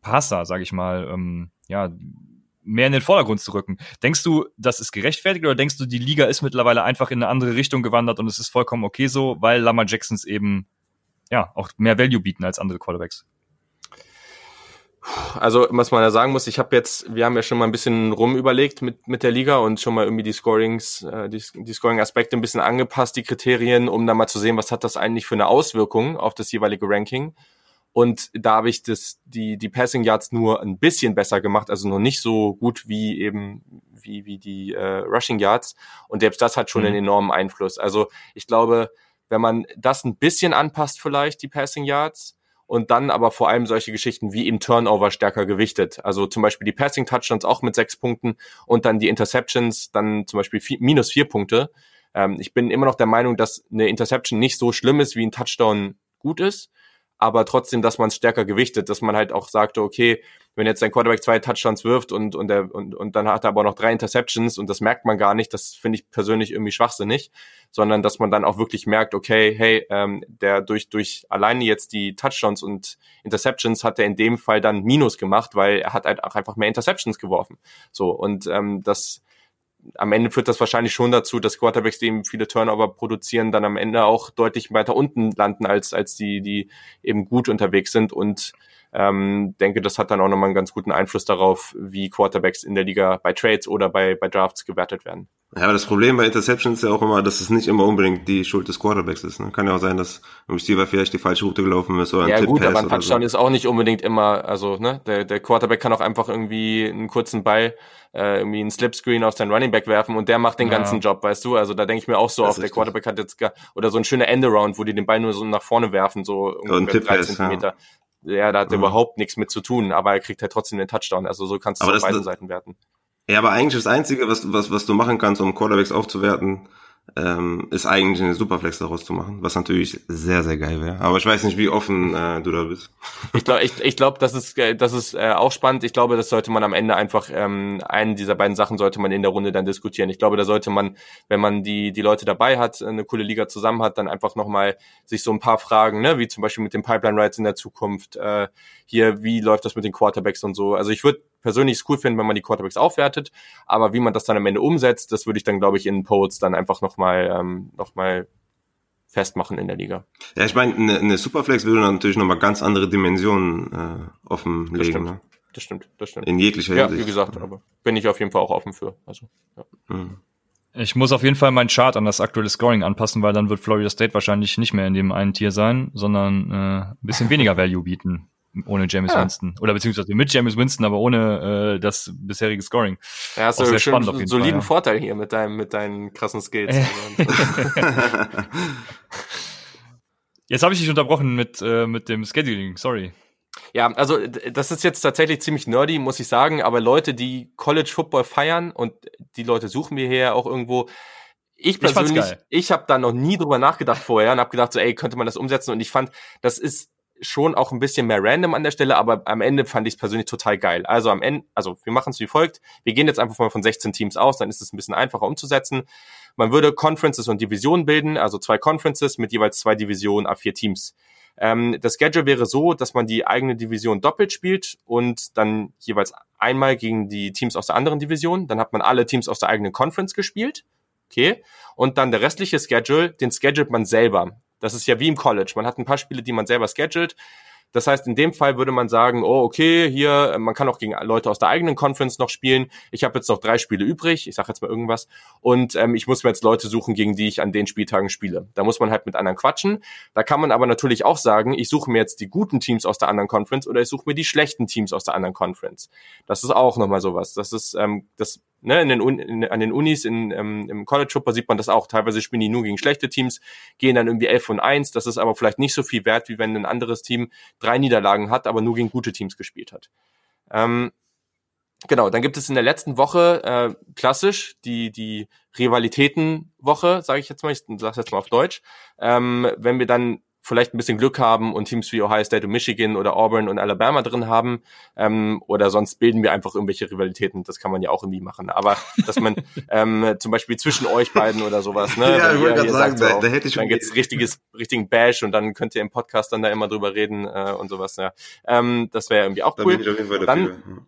Passer, sage ich mal, ähm, ja, mehr in den Vordergrund zu rücken. Denkst du, das ist gerechtfertigt oder denkst du, die Liga ist mittlerweile einfach in eine andere Richtung gewandert und es ist vollkommen okay so, weil Lamar Jacksons eben ja auch mehr Value bieten als andere Quarterbacks? Also, was man da sagen muss, ich habe jetzt, wir haben ja schon mal ein bisschen rumüberlegt mit, mit der Liga und schon mal irgendwie die Scorings, äh, die, die Scoring-Aspekte ein bisschen angepasst, die Kriterien, um dann mal zu sehen, was hat das eigentlich für eine Auswirkung auf das jeweilige Ranking. Und da habe ich das, die, die Passing Yards nur ein bisschen besser gemacht, also noch nicht so gut wie eben wie, wie die äh, Rushing Yards. Und selbst das hat schon mhm. einen enormen Einfluss. Also ich glaube, wenn man das ein bisschen anpasst, vielleicht, die Passing Yards, und dann aber vor allem solche Geschichten wie im Turnover stärker gewichtet. Also zum Beispiel die Passing Touchdowns auch mit sechs Punkten und dann die Interceptions dann zum Beispiel vier, minus vier Punkte. Ähm, ich bin immer noch der Meinung, dass eine Interception nicht so schlimm ist, wie ein Touchdown gut ist aber trotzdem, dass man es stärker gewichtet, dass man halt auch sagte, okay, wenn jetzt dein Quarterback zwei Touchdowns wirft und, und, der, und, und dann hat er aber noch drei Interceptions und das merkt man gar nicht, das finde ich persönlich irgendwie schwachsinnig, sondern dass man dann auch wirklich merkt, okay, hey, ähm, der durch, durch alleine jetzt die Touchdowns und Interceptions hat er in dem Fall dann Minus gemacht, weil er hat halt auch einfach mehr Interceptions geworfen. So, und ähm, das am Ende führt das wahrscheinlich schon dazu, dass Quarterbacks, die eben viele Turnover produzieren, dann am Ende auch deutlich weiter unten landen als, als die, die eben gut unterwegs sind. Und ähm, denke, das hat dann auch nochmal einen ganz guten Einfluss darauf, wie Quarterbacks in der Liga bei Trades oder bei, bei Drafts gewertet werden. Ja, aber das Problem bei Interceptions ist ja auch immer, dass es nicht immer unbedingt die Schuld des Quarterbacks ist. Ne? Kann ja auch sein, dass im Receiver vielleicht die falsche Route gelaufen ist oder ein Ja Tip gut, aber ein Touchdown so. ist auch nicht unbedingt immer, also ne, der, der Quarterback kann auch einfach irgendwie einen kurzen Ball, äh, irgendwie einen Slipscreen auf seinen Running Back werfen und der macht den ja. ganzen Job, weißt du? Also da denke ich mir auch so das auf, der Quarterback hat jetzt gar, oder so ein schöner Endaround, wo die den Ball nur so nach vorne werfen, so ungefähr drei Zentimeter. Ja. Ja, da hat er mhm. überhaupt nichts mit zu tun, aber er kriegt halt trotzdem den Touchdown. Also so kannst du es auf beiden Seiten werten. Ja, aber eigentlich das Einzige, was, was, was du machen kannst, um Quarterbacks aufzuwerten, ähm, ist eigentlich eine Superflex daraus zu machen, was natürlich sehr, sehr geil wäre. Aber ich weiß nicht, wie offen äh, du da bist. Ich glaube, ich, ich glaub, das ist, äh, das ist äh, auch spannend. Ich glaube, das sollte man am Ende einfach, ähm, einen dieser beiden Sachen sollte man in der Runde dann diskutieren. Ich glaube, da sollte man, wenn man die, die Leute dabei hat, eine coole Liga zusammen hat, dann einfach nochmal sich so ein paar Fragen, ne, wie zum Beispiel mit den Pipeline Rides in der Zukunft, äh, hier, wie läuft das mit den Quarterbacks und so. Also ich würde persönlich es cool finden, wenn man die Quarterbacks aufwertet, aber wie man das dann am Ende umsetzt, das würde ich dann, glaube ich, in Polls dann einfach nochmal ähm, noch mal festmachen in der Liga. Ja, ich meine, eine, eine Superflex würde natürlich nochmal ganz andere Dimensionen äh, offenlegen. Das stimmt. Ne? Das stimmt, das stimmt. In jeglicher Hinsicht. Ja, wie gesagt, aber bin ich auf jeden Fall auch offen für. Also, ja. Mhm. Ich muss auf jeden Fall meinen Chart an das aktuelle Scoring anpassen, weil dann wird Florida State wahrscheinlich nicht mehr in dem einen Tier sein, sondern äh, ein bisschen weniger Value bieten ohne James ja. Winston. Oder beziehungsweise mit James Winston, aber ohne äh, das bisherige Scoring. Ja, hast du sehr spannend auf jeden soliden Fall, ja. Vorteil hier mit deinem, mit deinen krassen Skills. jetzt habe ich dich unterbrochen mit, äh, mit dem Scheduling, sorry. Ja, also das ist jetzt tatsächlich ziemlich nerdy, muss ich sagen, aber Leute, die College Football feiern und die Leute suchen wir hier auch irgendwo, ich persönlich, ich, ich habe da noch nie drüber nachgedacht vorher und habe gedacht so, ey, könnte man das umsetzen? Und ich fand, das ist schon auch ein bisschen mehr random an der Stelle, aber am Ende fand ich es persönlich total geil. Also am Ende, also wir machen es wie folgt. Wir gehen jetzt einfach mal von 16 Teams aus, dann ist es ein bisschen einfacher umzusetzen. Man würde Conferences und Divisionen bilden, also zwei Conferences mit jeweils zwei Divisionen a vier Teams. Ähm, das Schedule wäre so, dass man die eigene Division doppelt spielt und dann jeweils einmal gegen die Teams aus der anderen Division. Dann hat man alle Teams aus der eigenen Conference gespielt. Okay. Und dann der restliche Schedule, den schedult man selber Das ist ja wie im College. Man hat ein paar Spiele, die man selber schedult. Das heißt, in dem Fall würde man sagen, oh, okay, hier, man kann auch gegen Leute aus der eigenen Conference noch spielen. Ich habe jetzt noch drei Spiele übrig, ich sage jetzt mal irgendwas, und ähm, ich muss mir jetzt Leute suchen, gegen die ich an den Spieltagen spiele. Da muss man halt mit anderen quatschen. Da kann man aber natürlich auch sagen, ich suche mir jetzt die guten Teams aus der anderen Conference oder ich suche mir die schlechten Teams aus der anderen Conference. Das ist auch nochmal sowas. Das ist, ähm, das ne, in den, in, an den Unis, in, ähm, im College Football sieht man das auch. Teilweise spielen die nur gegen schlechte Teams, gehen dann irgendwie 11 und 1. Das ist aber vielleicht nicht so viel wert, wie wenn ein anderes Team drei Niederlagen hat, aber nur gegen gute Teams gespielt hat. Ähm, genau, dann gibt es in der letzten Woche äh, klassisch die, die Rivalitätenwoche, sage ich jetzt mal, ich sage jetzt mal auf Deutsch. Ähm, wenn wir dann vielleicht ein bisschen Glück haben und Teams wie Ohio State und Michigan oder Auburn und Alabama drin haben. Ähm, oder sonst bilden wir einfach irgendwelche Rivalitäten. Das kann man ja auch irgendwie machen. Aber dass man ähm, zum Beispiel zwischen euch beiden oder sowas, ne? Ja, ich wollte gerade sagen, sagt, da, da hätte ich dann gibt's richtiges, richtigen Bash und dann könnt ihr im Podcast dann da immer drüber reden äh, und sowas. Ja. Ähm, das wäre irgendwie auch da cool. bin ich auf jeden Fall Dann- dafür. dann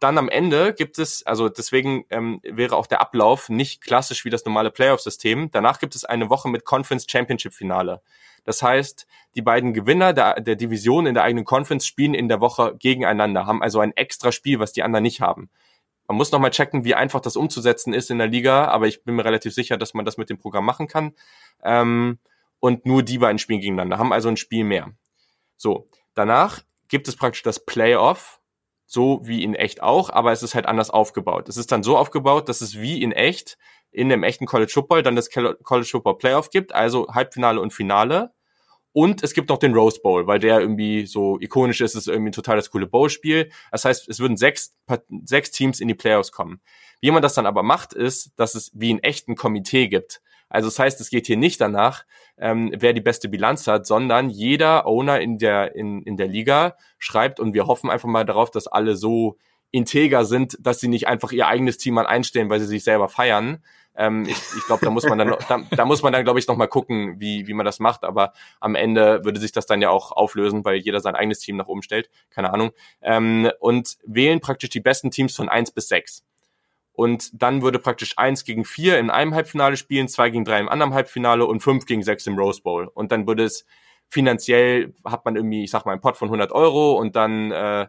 am Ende gibt es, also deswegen ähm, wäre auch der Ablauf nicht klassisch wie das normale Playoff-System. Danach gibt es eine Woche mit Conference Championship Finale. Das heißt, die beiden Gewinner der, der Division in der eigenen Conference spielen in der Woche gegeneinander, haben also ein extra Spiel, was die anderen nicht haben. Man muss nochmal checken, wie einfach das umzusetzen ist in der Liga, aber ich bin mir relativ sicher, dass man das mit dem Programm machen kann. Ähm, und nur die beiden spielen gegeneinander, haben also ein Spiel mehr. So, danach gibt es praktisch das Playoff, so wie in echt auch, aber es ist halt anders aufgebaut. Es ist dann so aufgebaut, dass es wie in echt in dem echten College Football dann das College Football Playoff gibt, also Halbfinale und Finale. Und es gibt noch den Rose Bowl, weil der irgendwie so ikonisch ist, es ist irgendwie total das coole Bowl-Spiel. Das heißt, es würden sechs, sechs Teams in die Playoffs kommen. Wie man das dann aber macht, ist, dass es wie ein echten Komitee gibt. Also das heißt, es geht hier nicht danach, ähm, wer die beste Bilanz hat, sondern jeder Owner in der, in, in der Liga schreibt und wir hoffen einfach mal darauf, dass alle so integer sind, dass sie nicht einfach ihr eigenes Team mal einstellen, weil sie sich selber feiern. Ähm, ich ich glaube, da muss man dann, da, da muss man dann, glaube ich, noch mal gucken, wie, wie man das macht. Aber am Ende würde sich das dann ja auch auflösen, weil jeder sein eigenes Team nach oben stellt. Keine Ahnung. Ähm, und wählen praktisch die besten Teams von eins bis sechs und dann würde praktisch eins gegen vier in einem Halbfinale spielen, zwei gegen drei im anderen Halbfinale und fünf gegen sechs im Rose Bowl. Und dann würde es finanziell, hat man irgendwie, ich sag mal, einen Pot von 100 Euro und dann, äh,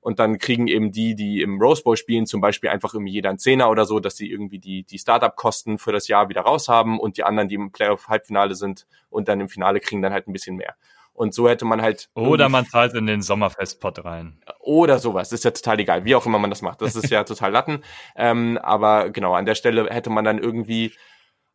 und dann kriegen eben die, die im Rose Bowl spielen, zum Beispiel einfach irgendwie jeder einen Zehner oder so, dass sie irgendwie die, die Startup-Kosten für das Jahr wieder raus haben und die anderen, die im Playoff-Halbfinale sind und dann im Finale kriegen dann halt ein bisschen mehr. Und so hätte man halt. Oder man zahlt in den Sommerfestpot rein. oder sowas. Das ist ja total egal, wie auch immer man das macht. Das ist ja total Latten. Ähm, aber genau, an der Stelle hätte man dann irgendwie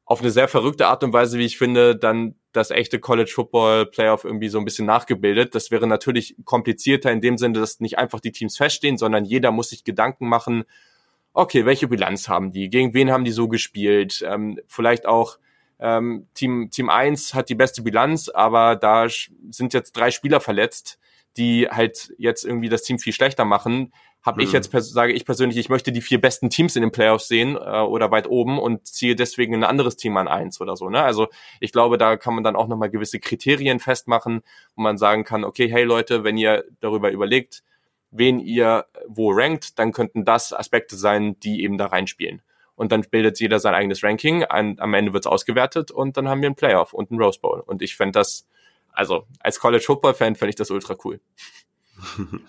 auf eine sehr verrückte Art und Weise, wie ich finde, dann das echte College Football Playoff irgendwie so ein bisschen nachgebildet. Das wäre natürlich komplizierter in dem Sinne, dass nicht einfach die Teams feststehen, sondern jeder muss sich Gedanken machen, okay, welche Bilanz haben die? Gegen wen haben die so gespielt? Ähm, vielleicht auch ähm, Team, Team 1 hat die beste Bilanz, aber da sind jetzt drei Spieler verletzt, die halt jetzt irgendwie das Team viel schlechter machen. Habe ich Mhm. jetzt, pers- sage ich persönlich, ich möchte die vier besten Teams in den Playoffs sehen äh, oder weit oben und ziehe deswegen ein anderes Team an eins oder so. Ne? Also ich glaube, da kann man dann auch nochmal gewisse Kriterien festmachen, wo man sagen kann, okay, hey Leute, wenn ihr darüber überlegt, wen ihr wo rankt, dann könnten das Aspekte sein, die eben da reinspielen. Und dann bildet jeder sein eigenes Ranking, ein, am Ende wird's ausgewertet und dann haben wir einen Playoff und einen Rose Bowl. Und ich fände das, also als College Football Fan fände ich das ultra cool.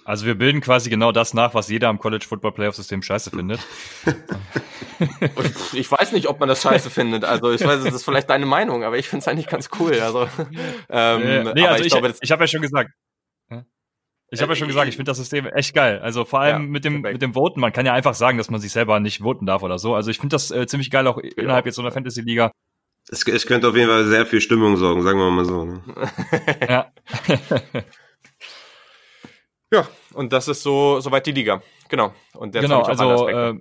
Also wir bilden quasi genau das nach, was jeder am College Football Playoff System scheiße findet. Ich weiß nicht, ob man das scheiße findet. Also ich weiß, das ist vielleicht deine Meinung, aber ich finde es eigentlich ganz cool. Also, ähm, Äh, nee, also ich, glaube, das, ich habe ja schon gesagt. Ich habe ja schon gesagt, ich finde das System echt geil. Also vor allem Ja, mit dem perfekt. mit dem Voten, man kann ja einfach sagen, dass man sich selber nicht voten darf oder so. Also ich finde das äh, ziemlich geil auch innerhalb jetzt so einer Fantasy Liga. Es, es könnte auf jeden Fall sehr viel Stimmung sorgen, sagen wir mal so. Ne? Ja. ja, und das ist so soweit die Liga. Genau. Und jetzt genau, also Aspekte.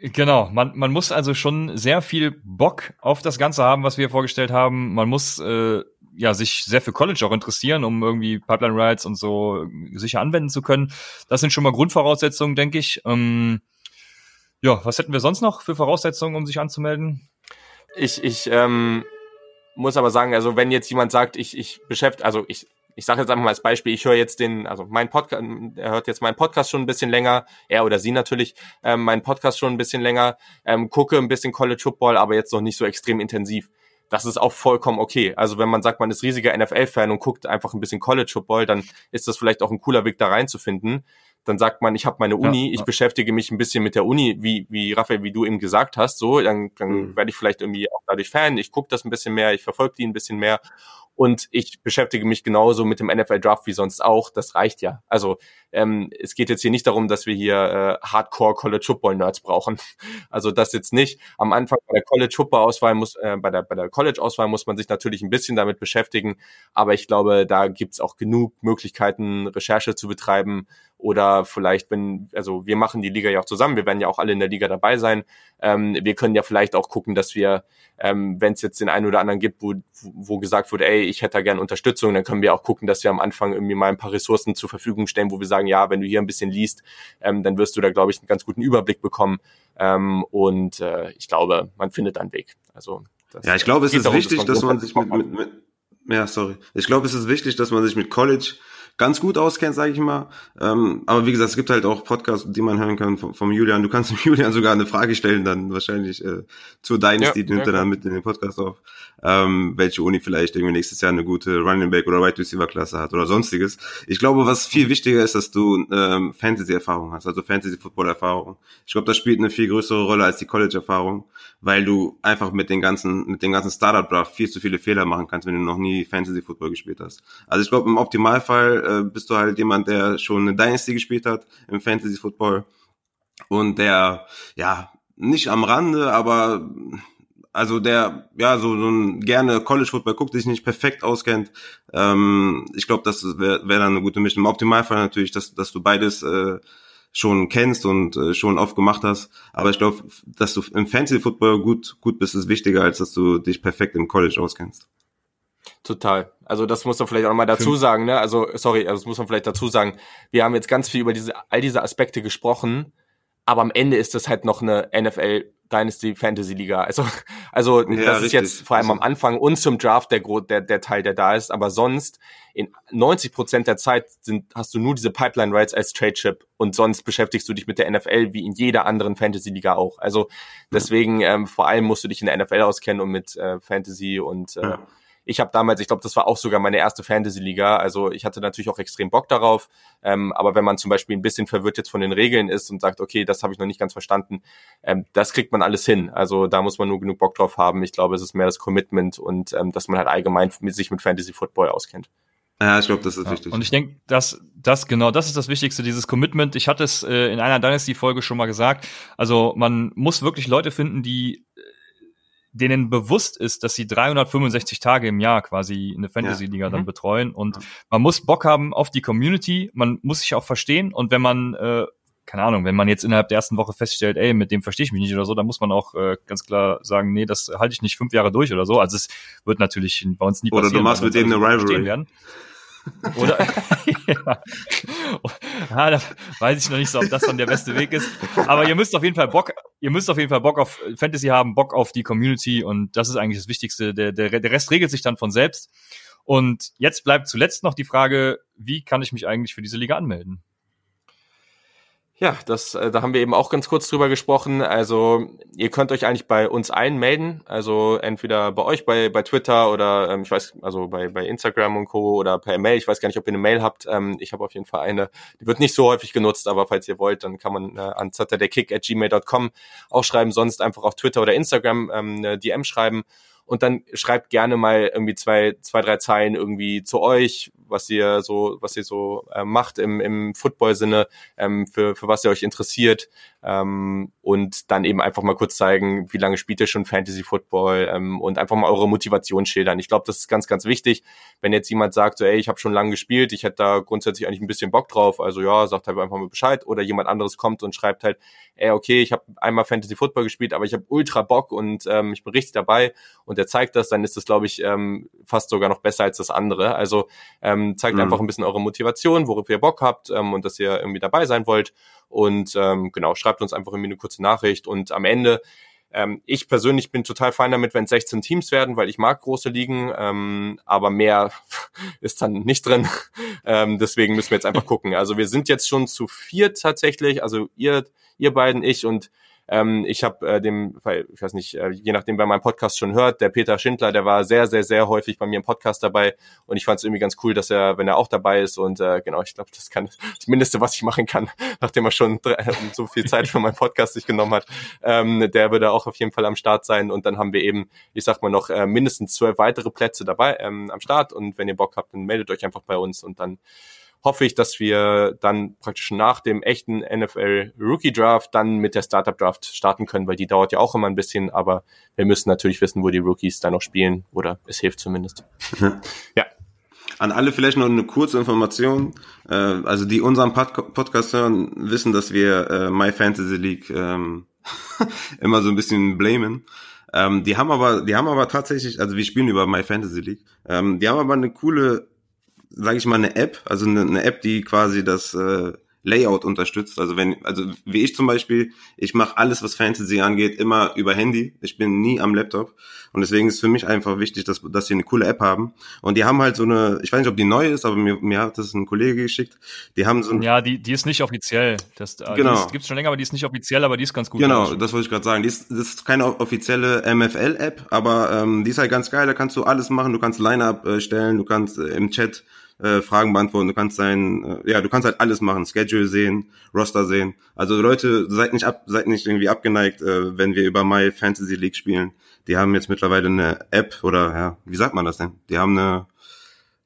äh, genau, man man muss also schon sehr viel Bock auf das Ganze haben, was wir vorgestellt haben. Man muss äh, ja sich sehr für College auch interessieren, um irgendwie Pipeline Rides und so sicher anwenden zu können. Das sind schon mal Grundvoraussetzungen, denke ich. Ähm, ja, was hätten wir sonst noch für Voraussetzungen, um sich anzumelden? Ich, ich ähm, muss aber sagen, also wenn jetzt jemand sagt, ich, ich beschäftige, also ich, ich sage jetzt einfach mal als Beispiel, ich höre jetzt den, also mein Podcast, er hört jetzt meinen Podcast schon ein bisschen länger, er oder sie natürlich, ähm, meinen Podcast schon ein bisschen länger, ähm, gucke ein bisschen College Football, aber jetzt noch nicht so extrem intensiv. das ist auch vollkommen okay. Also wenn man sagt, man ist riesiger NFL-Fan und guckt einfach ein bisschen College Football, dann ist das vielleicht auch ein cooler Weg da reinzufinden. Dann sagt man, ich habe meine Uni, ja, ich ja. beschäftige mich ein bisschen mit der Uni, wie, wie Raphael, wie du eben gesagt hast, so, dann, dann mhm. werde ich vielleicht irgendwie auch dadurch Fan, ich gucke das ein bisschen mehr, ich verfolge die ein bisschen mehr und ich beschäftige mich genauso mit dem NFL Draft wie sonst auch. Das reicht ja. Also ähm, es geht jetzt hier nicht darum, dass wir hier äh, Hardcore College Football Nerds brauchen. Also das jetzt nicht. Am Anfang bei der College Football Auswahl muss äh, bei der bei der College Auswahl muss man sich natürlich ein bisschen damit beschäftigen. Aber ich glaube, da gibt's auch genug Möglichkeiten, Recherche zu betreiben oder vielleicht, wenn, also wir machen die Liga ja auch zusammen, wir werden ja auch alle in der Liga dabei sein. Ähm, wir können ja vielleicht auch gucken, dass wir, ähm, wenn es jetzt den einen oder anderen gibt, wo, wo gesagt wurde, ey, ich hätte da gerne Unterstützung, dann können wir auch gucken, dass wir am Anfang irgendwie mal ein paar Ressourcen zur Verfügung stellen, wo wir sagen, ja, wenn du hier ein bisschen liest, ähm, dann wirst du da, glaube ich, einen ganz guten Überblick bekommen. Ähm, und äh, ich glaube, man findet einen Weg. Also ja, ich glaube, es ist darum, wichtig, dass man, dass man sich mit, mit, mit, ja, sorry. Ich glaube, es ist wichtig, dass man sich mit College ganz gut auskennt, sage ich mal. Ähm, aber wie gesagt, es gibt halt auch Podcasts, die man hören kann vom, vom Julian. Du kannst dem Julian sogar eine Frage stellen, dann wahrscheinlich äh, zur Dynasty, ja, die nimmt er dann mit in den Podcast auf, ähm, welche Uni vielleicht irgendwie nächstes Jahr eine gute Running Back oder Right Receiver Klasse hat oder sonstiges. Ich glaube, was viel wichtiger ist, dass du ähm, Fantasy-Erfahrung hast, also Fantasy-Football-Erfahrung. Ich glaube, das spielt eine viel größere Rolle als die College-Erfahrung, weil du einfach mit den ganzen, mit dem ganzen Startup-Draft viel zu viele Fehler machen kannst, wenn du noch nie Fantasy-Football gespielt hast. Also ich glaube, im Optimalfall äh, bist du halt jemand, der schon eine Dynasty gespielt hat im Fantasy Football und der ja nicht am Rande, aber also der ja so, so ein gerne College Football guckt, sich nicht perfekt auskennt. Ähm, ich glaube, das wäre wär dann eine gute Mischung. Im Optimalfall natürlich, dass, dass du beides äh, schon kennst und äh, schon oft gemacht hast. Aber ich glaube, dass du im Fantasy Football gut gut bist, ist wichtiger, als dass du dich perfekt im College auskennst. Total. Also das muss man vielleicht auch nochmal dazu sagen, ne? Also, sorry, also das muss man vielleicht dazu sagen. Wir haben jetzt ganz viel über diese, all diese Aspekte gesprochen, aber am Ende ist das halt noch eine NFL Dynasty Fantasy Liga. Also, also ja, das richtig. ist jetzt vor allem am Anfang und zum Draft der, der, der Teil, der da ist, aber sonst in 90 Prozent der Zeit sind, hast du nur diese Pipeline Rights als Trade Chip und sonst beschäftigst du dich mit der NFL wie in jeder anderen Fantasy Liga auch. Also deswegen ähm, vor allem musst du dich in der NFL auskennen und mit äh, Fantasy und äh, ja ich habe damals, ich glaube, das war auch sogar meine erste Fantasy-Liga. Also ich hatte natürlich auch extrem Bock darauf. Ähm, aber wenn man zum Beispiel ein bisschen verwirrt jetzt von den Regeln ist und sagt, okay, das habe ich noch nicht ganz verstanden, ähm, das kriegt man alles hin. Also da muss man nur genug Bock drauf haben. Ich glaube, es ist mehr das Commitment und ähm, dass man halt allgemein mit sich mit Fantasy Football auskennt. Ja, ich glaube, das ist ja. wichtig. Und ich denke, dass das genau, das ist das Wichtigste, dieses Commitment. Ich hatte es äh, in einer Dynasty-Folge schon mal gesagt. Also man muss wirklich Leute finden, die denen bewusst ist, dass sie 365 Tage im Jahr quasi eine Fantasy-Liga ja. dann mhm. betreuen. Und ja. man muss Bock haben auf die Community, man muss sich auch verstehen. Und wenn man, äh, keine Ahnung, wenn man jetzt innerhalb der ersten Woche feststellt, ey, mit dem verstehe ich mich nicht oder so, dann muss man auch äh, ganz klar sagen, nee, das halte ich nicht fünf Jahre durch oder so. Also es wird natürlich bei uns nie passieren. Oder du machst mit dem eine Rivalry. Werden. Oder? ja. ja, da weiß ich noch nicht so, ob das dann der beste Weg ist. Aber ihr müsst auf jeden Fall Bock, ihr müsst auf jeden Fall Bock auf Fantasy haben, Bock auf die Community und das ist eigentlich das Wichtigste. Der, der, der Rest regelt sich dann von selbst. Und jetzt bleibt zuletzt noch die Frage, wie kann ich mich eigentlich für diese Liga anmelden? Ja, das, äh, da haben wir eben auch ganz kurz drüber gesprochen. Also ihr könnt euch eigentlich bei uns allen melden. Also entweder bei euch bei, bei Twitter oder ähm, ich weiß, also bei, bei Instagram und Co. oder per Mail. Ich weiß gar nicht, ob ihr eine Mail habt. Ähm, ich habe auf jeden Fall eine. Die wird nicht so häufig genutzt, aber falls ihr wollt, dann kann man äh, an saturdaykick at gmail.com auch schreiben. Sonst einfach auf Twitter oder Instagram ähm, eine DM schreiben und dann schreibt gerne mal irgendwie zwei, zwei, drei Zeilen irgendwie zu euch, was ihr so, was ihr so äh, macht im, im Football-Sinne, ähm, für, für was ihr euch interessiert ähm, und dann eben einfach mal kurz zeigen, wie lange spielt ihr schon Fantasy Football ähm, und einfach mal eure Motivation schildern. Ich glaube, das ist ganz, ganz wichtig. Wenn jetzt jemand sagt, so, ey, ich habe schon lange gespielt, ich hätte da grundsätzlich eigentlich ein bisschen Bock drauf, also ja, sagt halt einfach mal Bescheid oder jemand anderes kommt und schreibt halt, ey, okay, ich habe einmal Fantasy Football gespielt, aber ich habe ultra Bock und ähm, ich bin richtig dabei und der zeigt das, dann ist das, glaube ich, ähm, fast sogar noch besser als das andere. Also ähm, zeigt mhm. einfach ein bisschen eure Motivation, worauf ihr Bock habt ähm, und dass ihr irgendwie dabei sein wollt. Und ähm, genau, schreibt uns einfach irgendwie eine kurze Nachricht und am Ende ähm, ich persönlich bin total fein damit, wenn 16 Teams werden, weil ich mag große Ligen, ähm, aber mehr ist dann nicht drin. ähm, deswegen müssen wir jetzt einfach gucken. Also wir sind jetzt schon zu viert tatsächlich, also ihr, ihr beiden, ich und Ähm, ich habe äh, dem, ich weiß nicht, äh, je nachdem, wer meinen Podcast schon hört, der Peter Schindler, der war sehr, sehr, sehr häufig bei mir im Podcast dabei. Und ich fand es irgendwie ganz cool, dass er, wenn er auch dabei ist. Und äh, genau, ich glaube, das kann das Mindeste, was ich machen kann, nachdem er schon drei, so viel Zeit für meinen Podcast sich genommen hat, ähm, der würde auch auf jeden Fall am Start sein. Und dann haben wir eben, ich sag mal noch äh, mindestens zwölf weitere Plätze dabei ähm, am Start. Und wenn ihr Bock habt, dann meldet euch einfach bei uns. Und dann hoffe ich, dass wir dann praktisch nach dem echten NFL Rookie Draft dann mit der Startup Draft starten können, weil die dauert ja auch immer ein bisschen, aber wir müssen natürlich wissen, wo die Rookies dann noch spielen oder es hilft zumindest. ja. An alle vielleicht noch eine kurze Information. Äh, also die unseren Pod Podcast hören, wissen, dass wir äh, My Fantasy League ähm, immer so ein bisschen blamen. Ähm, die haben aber, die haben aber tatsächlich, also wir spielen über My Fantasy League. Ähm, die haben aber eine coole sage ich mal, eine App, also eine, eine App, die quasi das äh, Layout unterstützt. Also wenn, also wie ich zum Beispiel, ich mache alles, was Fantasy angeht, immer über Handy. Ich bin nie am Laptop. Und deswegen ist für mich einfach wichtig, dass, dass sie eine coole App haben. Und die haben halt so eine, ich weiß nicht, ob die neu ist, aber mir, mir hat das ein Kollege geschickt. Die haben so ein, Ja, die, die ist nicht offiziell. Das äh, genau. die gibt's schon länger, aber die ist nicht offiziell, aber die ist ganz gut. Genau, das wollte ich gerade sagen. Die ist, das ist keine offizielle MFL-App, aber ähm, die ist halt ganz geil. Da kannst du alles machen. Du kannst Line-Up äh, stellen, du kannst äh, im Chat äh, Fragen beantworten, du kannst sein, äh, ja, du kannst halt alles machen, Schedule sehen, Roster sehen. Also Leute, seid nicht ab, seid nicht irgendwie abgeneigt, äh, wenn wir über My Fantasy League spielen. Die haben jetzt mittlerweile eine App oder ja, wie sagt man das denn? Die haben eine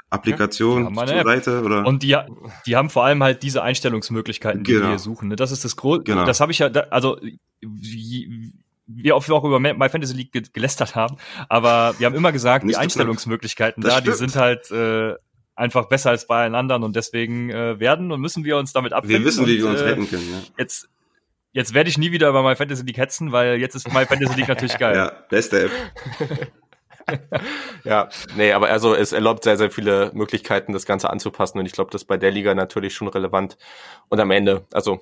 Applikation ja, zur Seite oder und die die haben vor allem halt diese Einstellungsmöglichkeiten, die genau. wir hier suchen. Ne? Das ist das große. Genau. Das habe ich ja, also wie, wie oft wir auch über My Fantasy League gelästert haben, aber wir haben immer gesagt, die Einstellungsmöglichkeiten da, stimmt. die sind halt äh, einfach besser als bei allen anderen und deswegen äh, werden und müssen wir uns damit abfinden. Wir wissen, wie und, wir uns äh, retten können. Ja. Jetzt jetzt werde ich nie wieder über My Fantasy League hetzen, weil jetzt ist My Fantasy League natürlich geil. Ja, beste App. ja, nee, aber also es erlaubt sehr, sehr viele Möglichkeiten, das Ganze anzupassen und ich glaube, das ist bei der Liga natürlich schon relevant. Und am Ende, also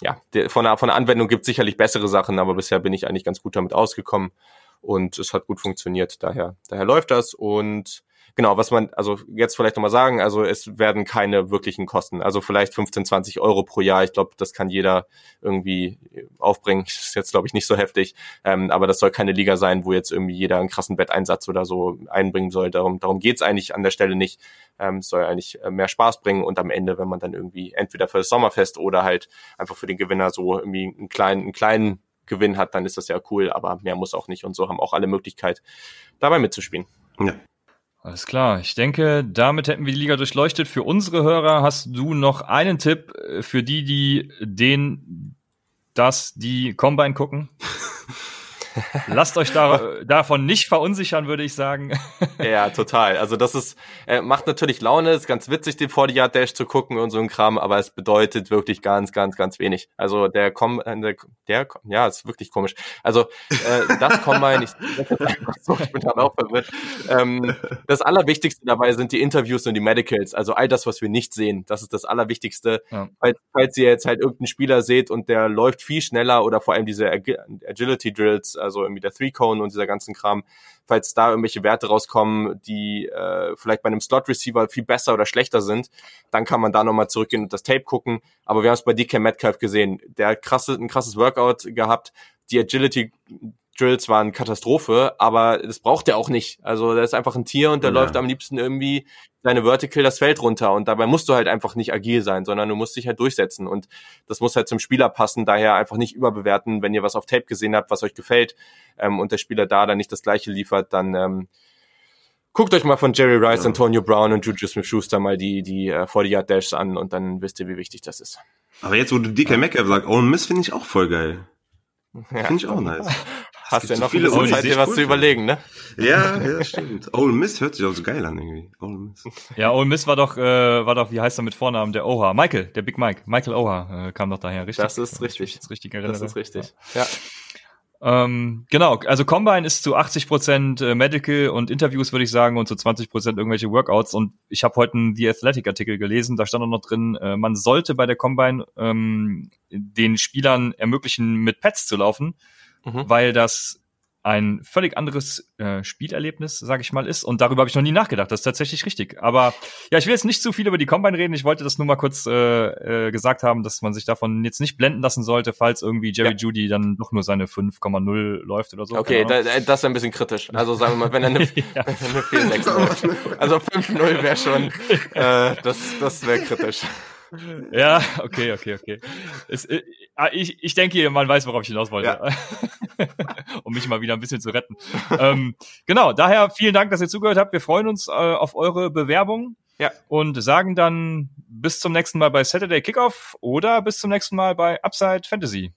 ja, von, der, von der Anwendung gibt sicherlich bessere Sachen, aber bisher bin ich eigentlich ganz gut damit ausgekommen und es hat gut funktioniert. Daher, daher läuft das und genau, was man, also jetzt vielleicht nochmal sagen, also es werden keine wirklichen Kosten, also vielleicht 15, 20 Euro pro Jahr. Ich glaube, das kann jeder irgendwie aufbringen. Das ist jetzt, glaube ich, nicht so heftig. Ähm, aber das soll keine Liga sein, wo jetzt irgendwie jeder einen krassen Wetteinsatz oder so einbringen soll. Darum, darum geht's eigentlich an der Stelle nicht. Ähm, es soll eigentlich äh, mehr Spaß bringen und am Ende, wenn man dann irgendwie entweder für das Sommerfest oder halt einfach für den Gewinner so irgendwie einen kleinen, einen kleinen Gewinn hat, dann ist das ja cool, aber mehr muss auch nicht und so haben auch alle Möglichkeit, dabei mitzuspielen. Ja. Alles klar. Ich denke, damit hätten wir die Liga durchleuchtet. Für unsere Hörer hast du noch einen Tipp äh, für die, die den, das, die Combine gucken? Lasst euch da, davon nicht verunsichern, würde ich sagen. ja, total. Also das ist, äh, macht natürlich Laune, ist ganz witzig, den 40 Yard Dash zu gucken und so ein Kram, aber es bedeutet wirklich ganz, ganz, ganz wenig. Also der Com, äh, der, der ja, ist wirklich komisch. Also äh, das Combine, ich, so, ich bin dann auch verwirrt. Ähm, das Allerwichtigste dabei sind die Interviews und die Medicals, also all das, was wir nicht sehen. Das ist das Allerwichtigste. Ja. Falls, falls ihr jetzt halt irgendeinen Spieler seht und der läuft viel schneller oder vor allem diese Agility Drills, also irgendwie der Three Cone und dieser ganzen Kram, falls da irgendwelche Werte rauskommen, die äh, vielleicht bei einem Slot Receiver viel besser oder schlechter sind, dann kann man da nochmal zurückgehen und das Tape gucken. Aber wir haben es bei DK Metcalf gesehen. Der hat krasse, ein krasses Workout gehabt. Die Agility Drills waren Katastrophe, aber das braucht er auch nicht. Also der ist einfach ein Tier und der ja. läuft am liebsten irgendwie seine Vertical das Feld runter und dabei musst du halt einfach nicht agil sein, sondern du musst dich halt durchsetzen und das muss halt zum Spieler passen, daher einfach nicht überbewerten, wenn ihr was auf Tape gesehen habt, was euch gefällt ähm, und der Spieler da dann nicht das gleiche liefert, dann ähm, guckt euch mal von Jerry Rice, ja. Antonio Brown und Juju Smith-Schuster mal die, die äh, 40-Yard-Dashs an und dann wisst ihr, wie wichtig das ist. Aber jetzt, wo du DK Metcalf sagst, oh Miss finde ich auch voll geil. Ja. Finde ich auch nice. Hast ja noch viele ein Zeit, dir was cool zu überlegen, ne? Ja, ja, stimmt. Ole Miss hört sich auch so geil an irgendwie. Ole Miss. Ja, Ole Miss war doch, äh, war doch, wie heißt er mit Vornamen? Der Oha. Michael, der Big Mike. Michael Oha äh, kam doch daher, richtig? Das ist richtig. Das, richtig das ist richtig. Ja. Ähm, genau, also Combine ist zu 80 Prozent äh, Medical und Interviews, würde ich sagen, und zu 20 Prozent irgendwelche Workouts. Und ich habe heute einen The Athletic-Artikel gelesen, da stand auch noch drin, äh, man sollte bei der Combine ähm, den Spielern ermöglichen, mit Pads zu laufen, mhm. weil das ein völlig anderes äh, Spielerlebnis, sage ich mal, ist. Und darüber habe ich noch nie nachgedacht. Das ist tatsächlich richtig. Aber ja, ich will jetzt nicht zu viel über die Combine reden. Ich wollte das nur mal kurz äh, äh, gesagt haben, dass man sich davon jetzt nicht blenden lassen sollte, falls irgendwie Jerry ja. Judy dann doch nur seine 5,0 läuft oder so. Okay, da, das ist ein bisschen kritisch. Also sagen wir mal, wenn er eine, ja. wenn er eine 4,6 läuft. Also 5,0 wäre schon, äh, das, das wäre kritisch. Ja, okay, okay, okay. Es, äh, ah, ich, ich denke, man weiß, worauf ich hinaus wollte. Ja. um mich mal wieder ein bisschen zu retten. ähm, genau, daher vielen Dank, dass ihr zugehört habt. Wir freuen uns äh, auf eure Bewerbung. Ja. Und sagen dann bis zum nächsten Mal bei Saturday Kickoff oder bis zum nächsten Mal bei Upside Fantasy.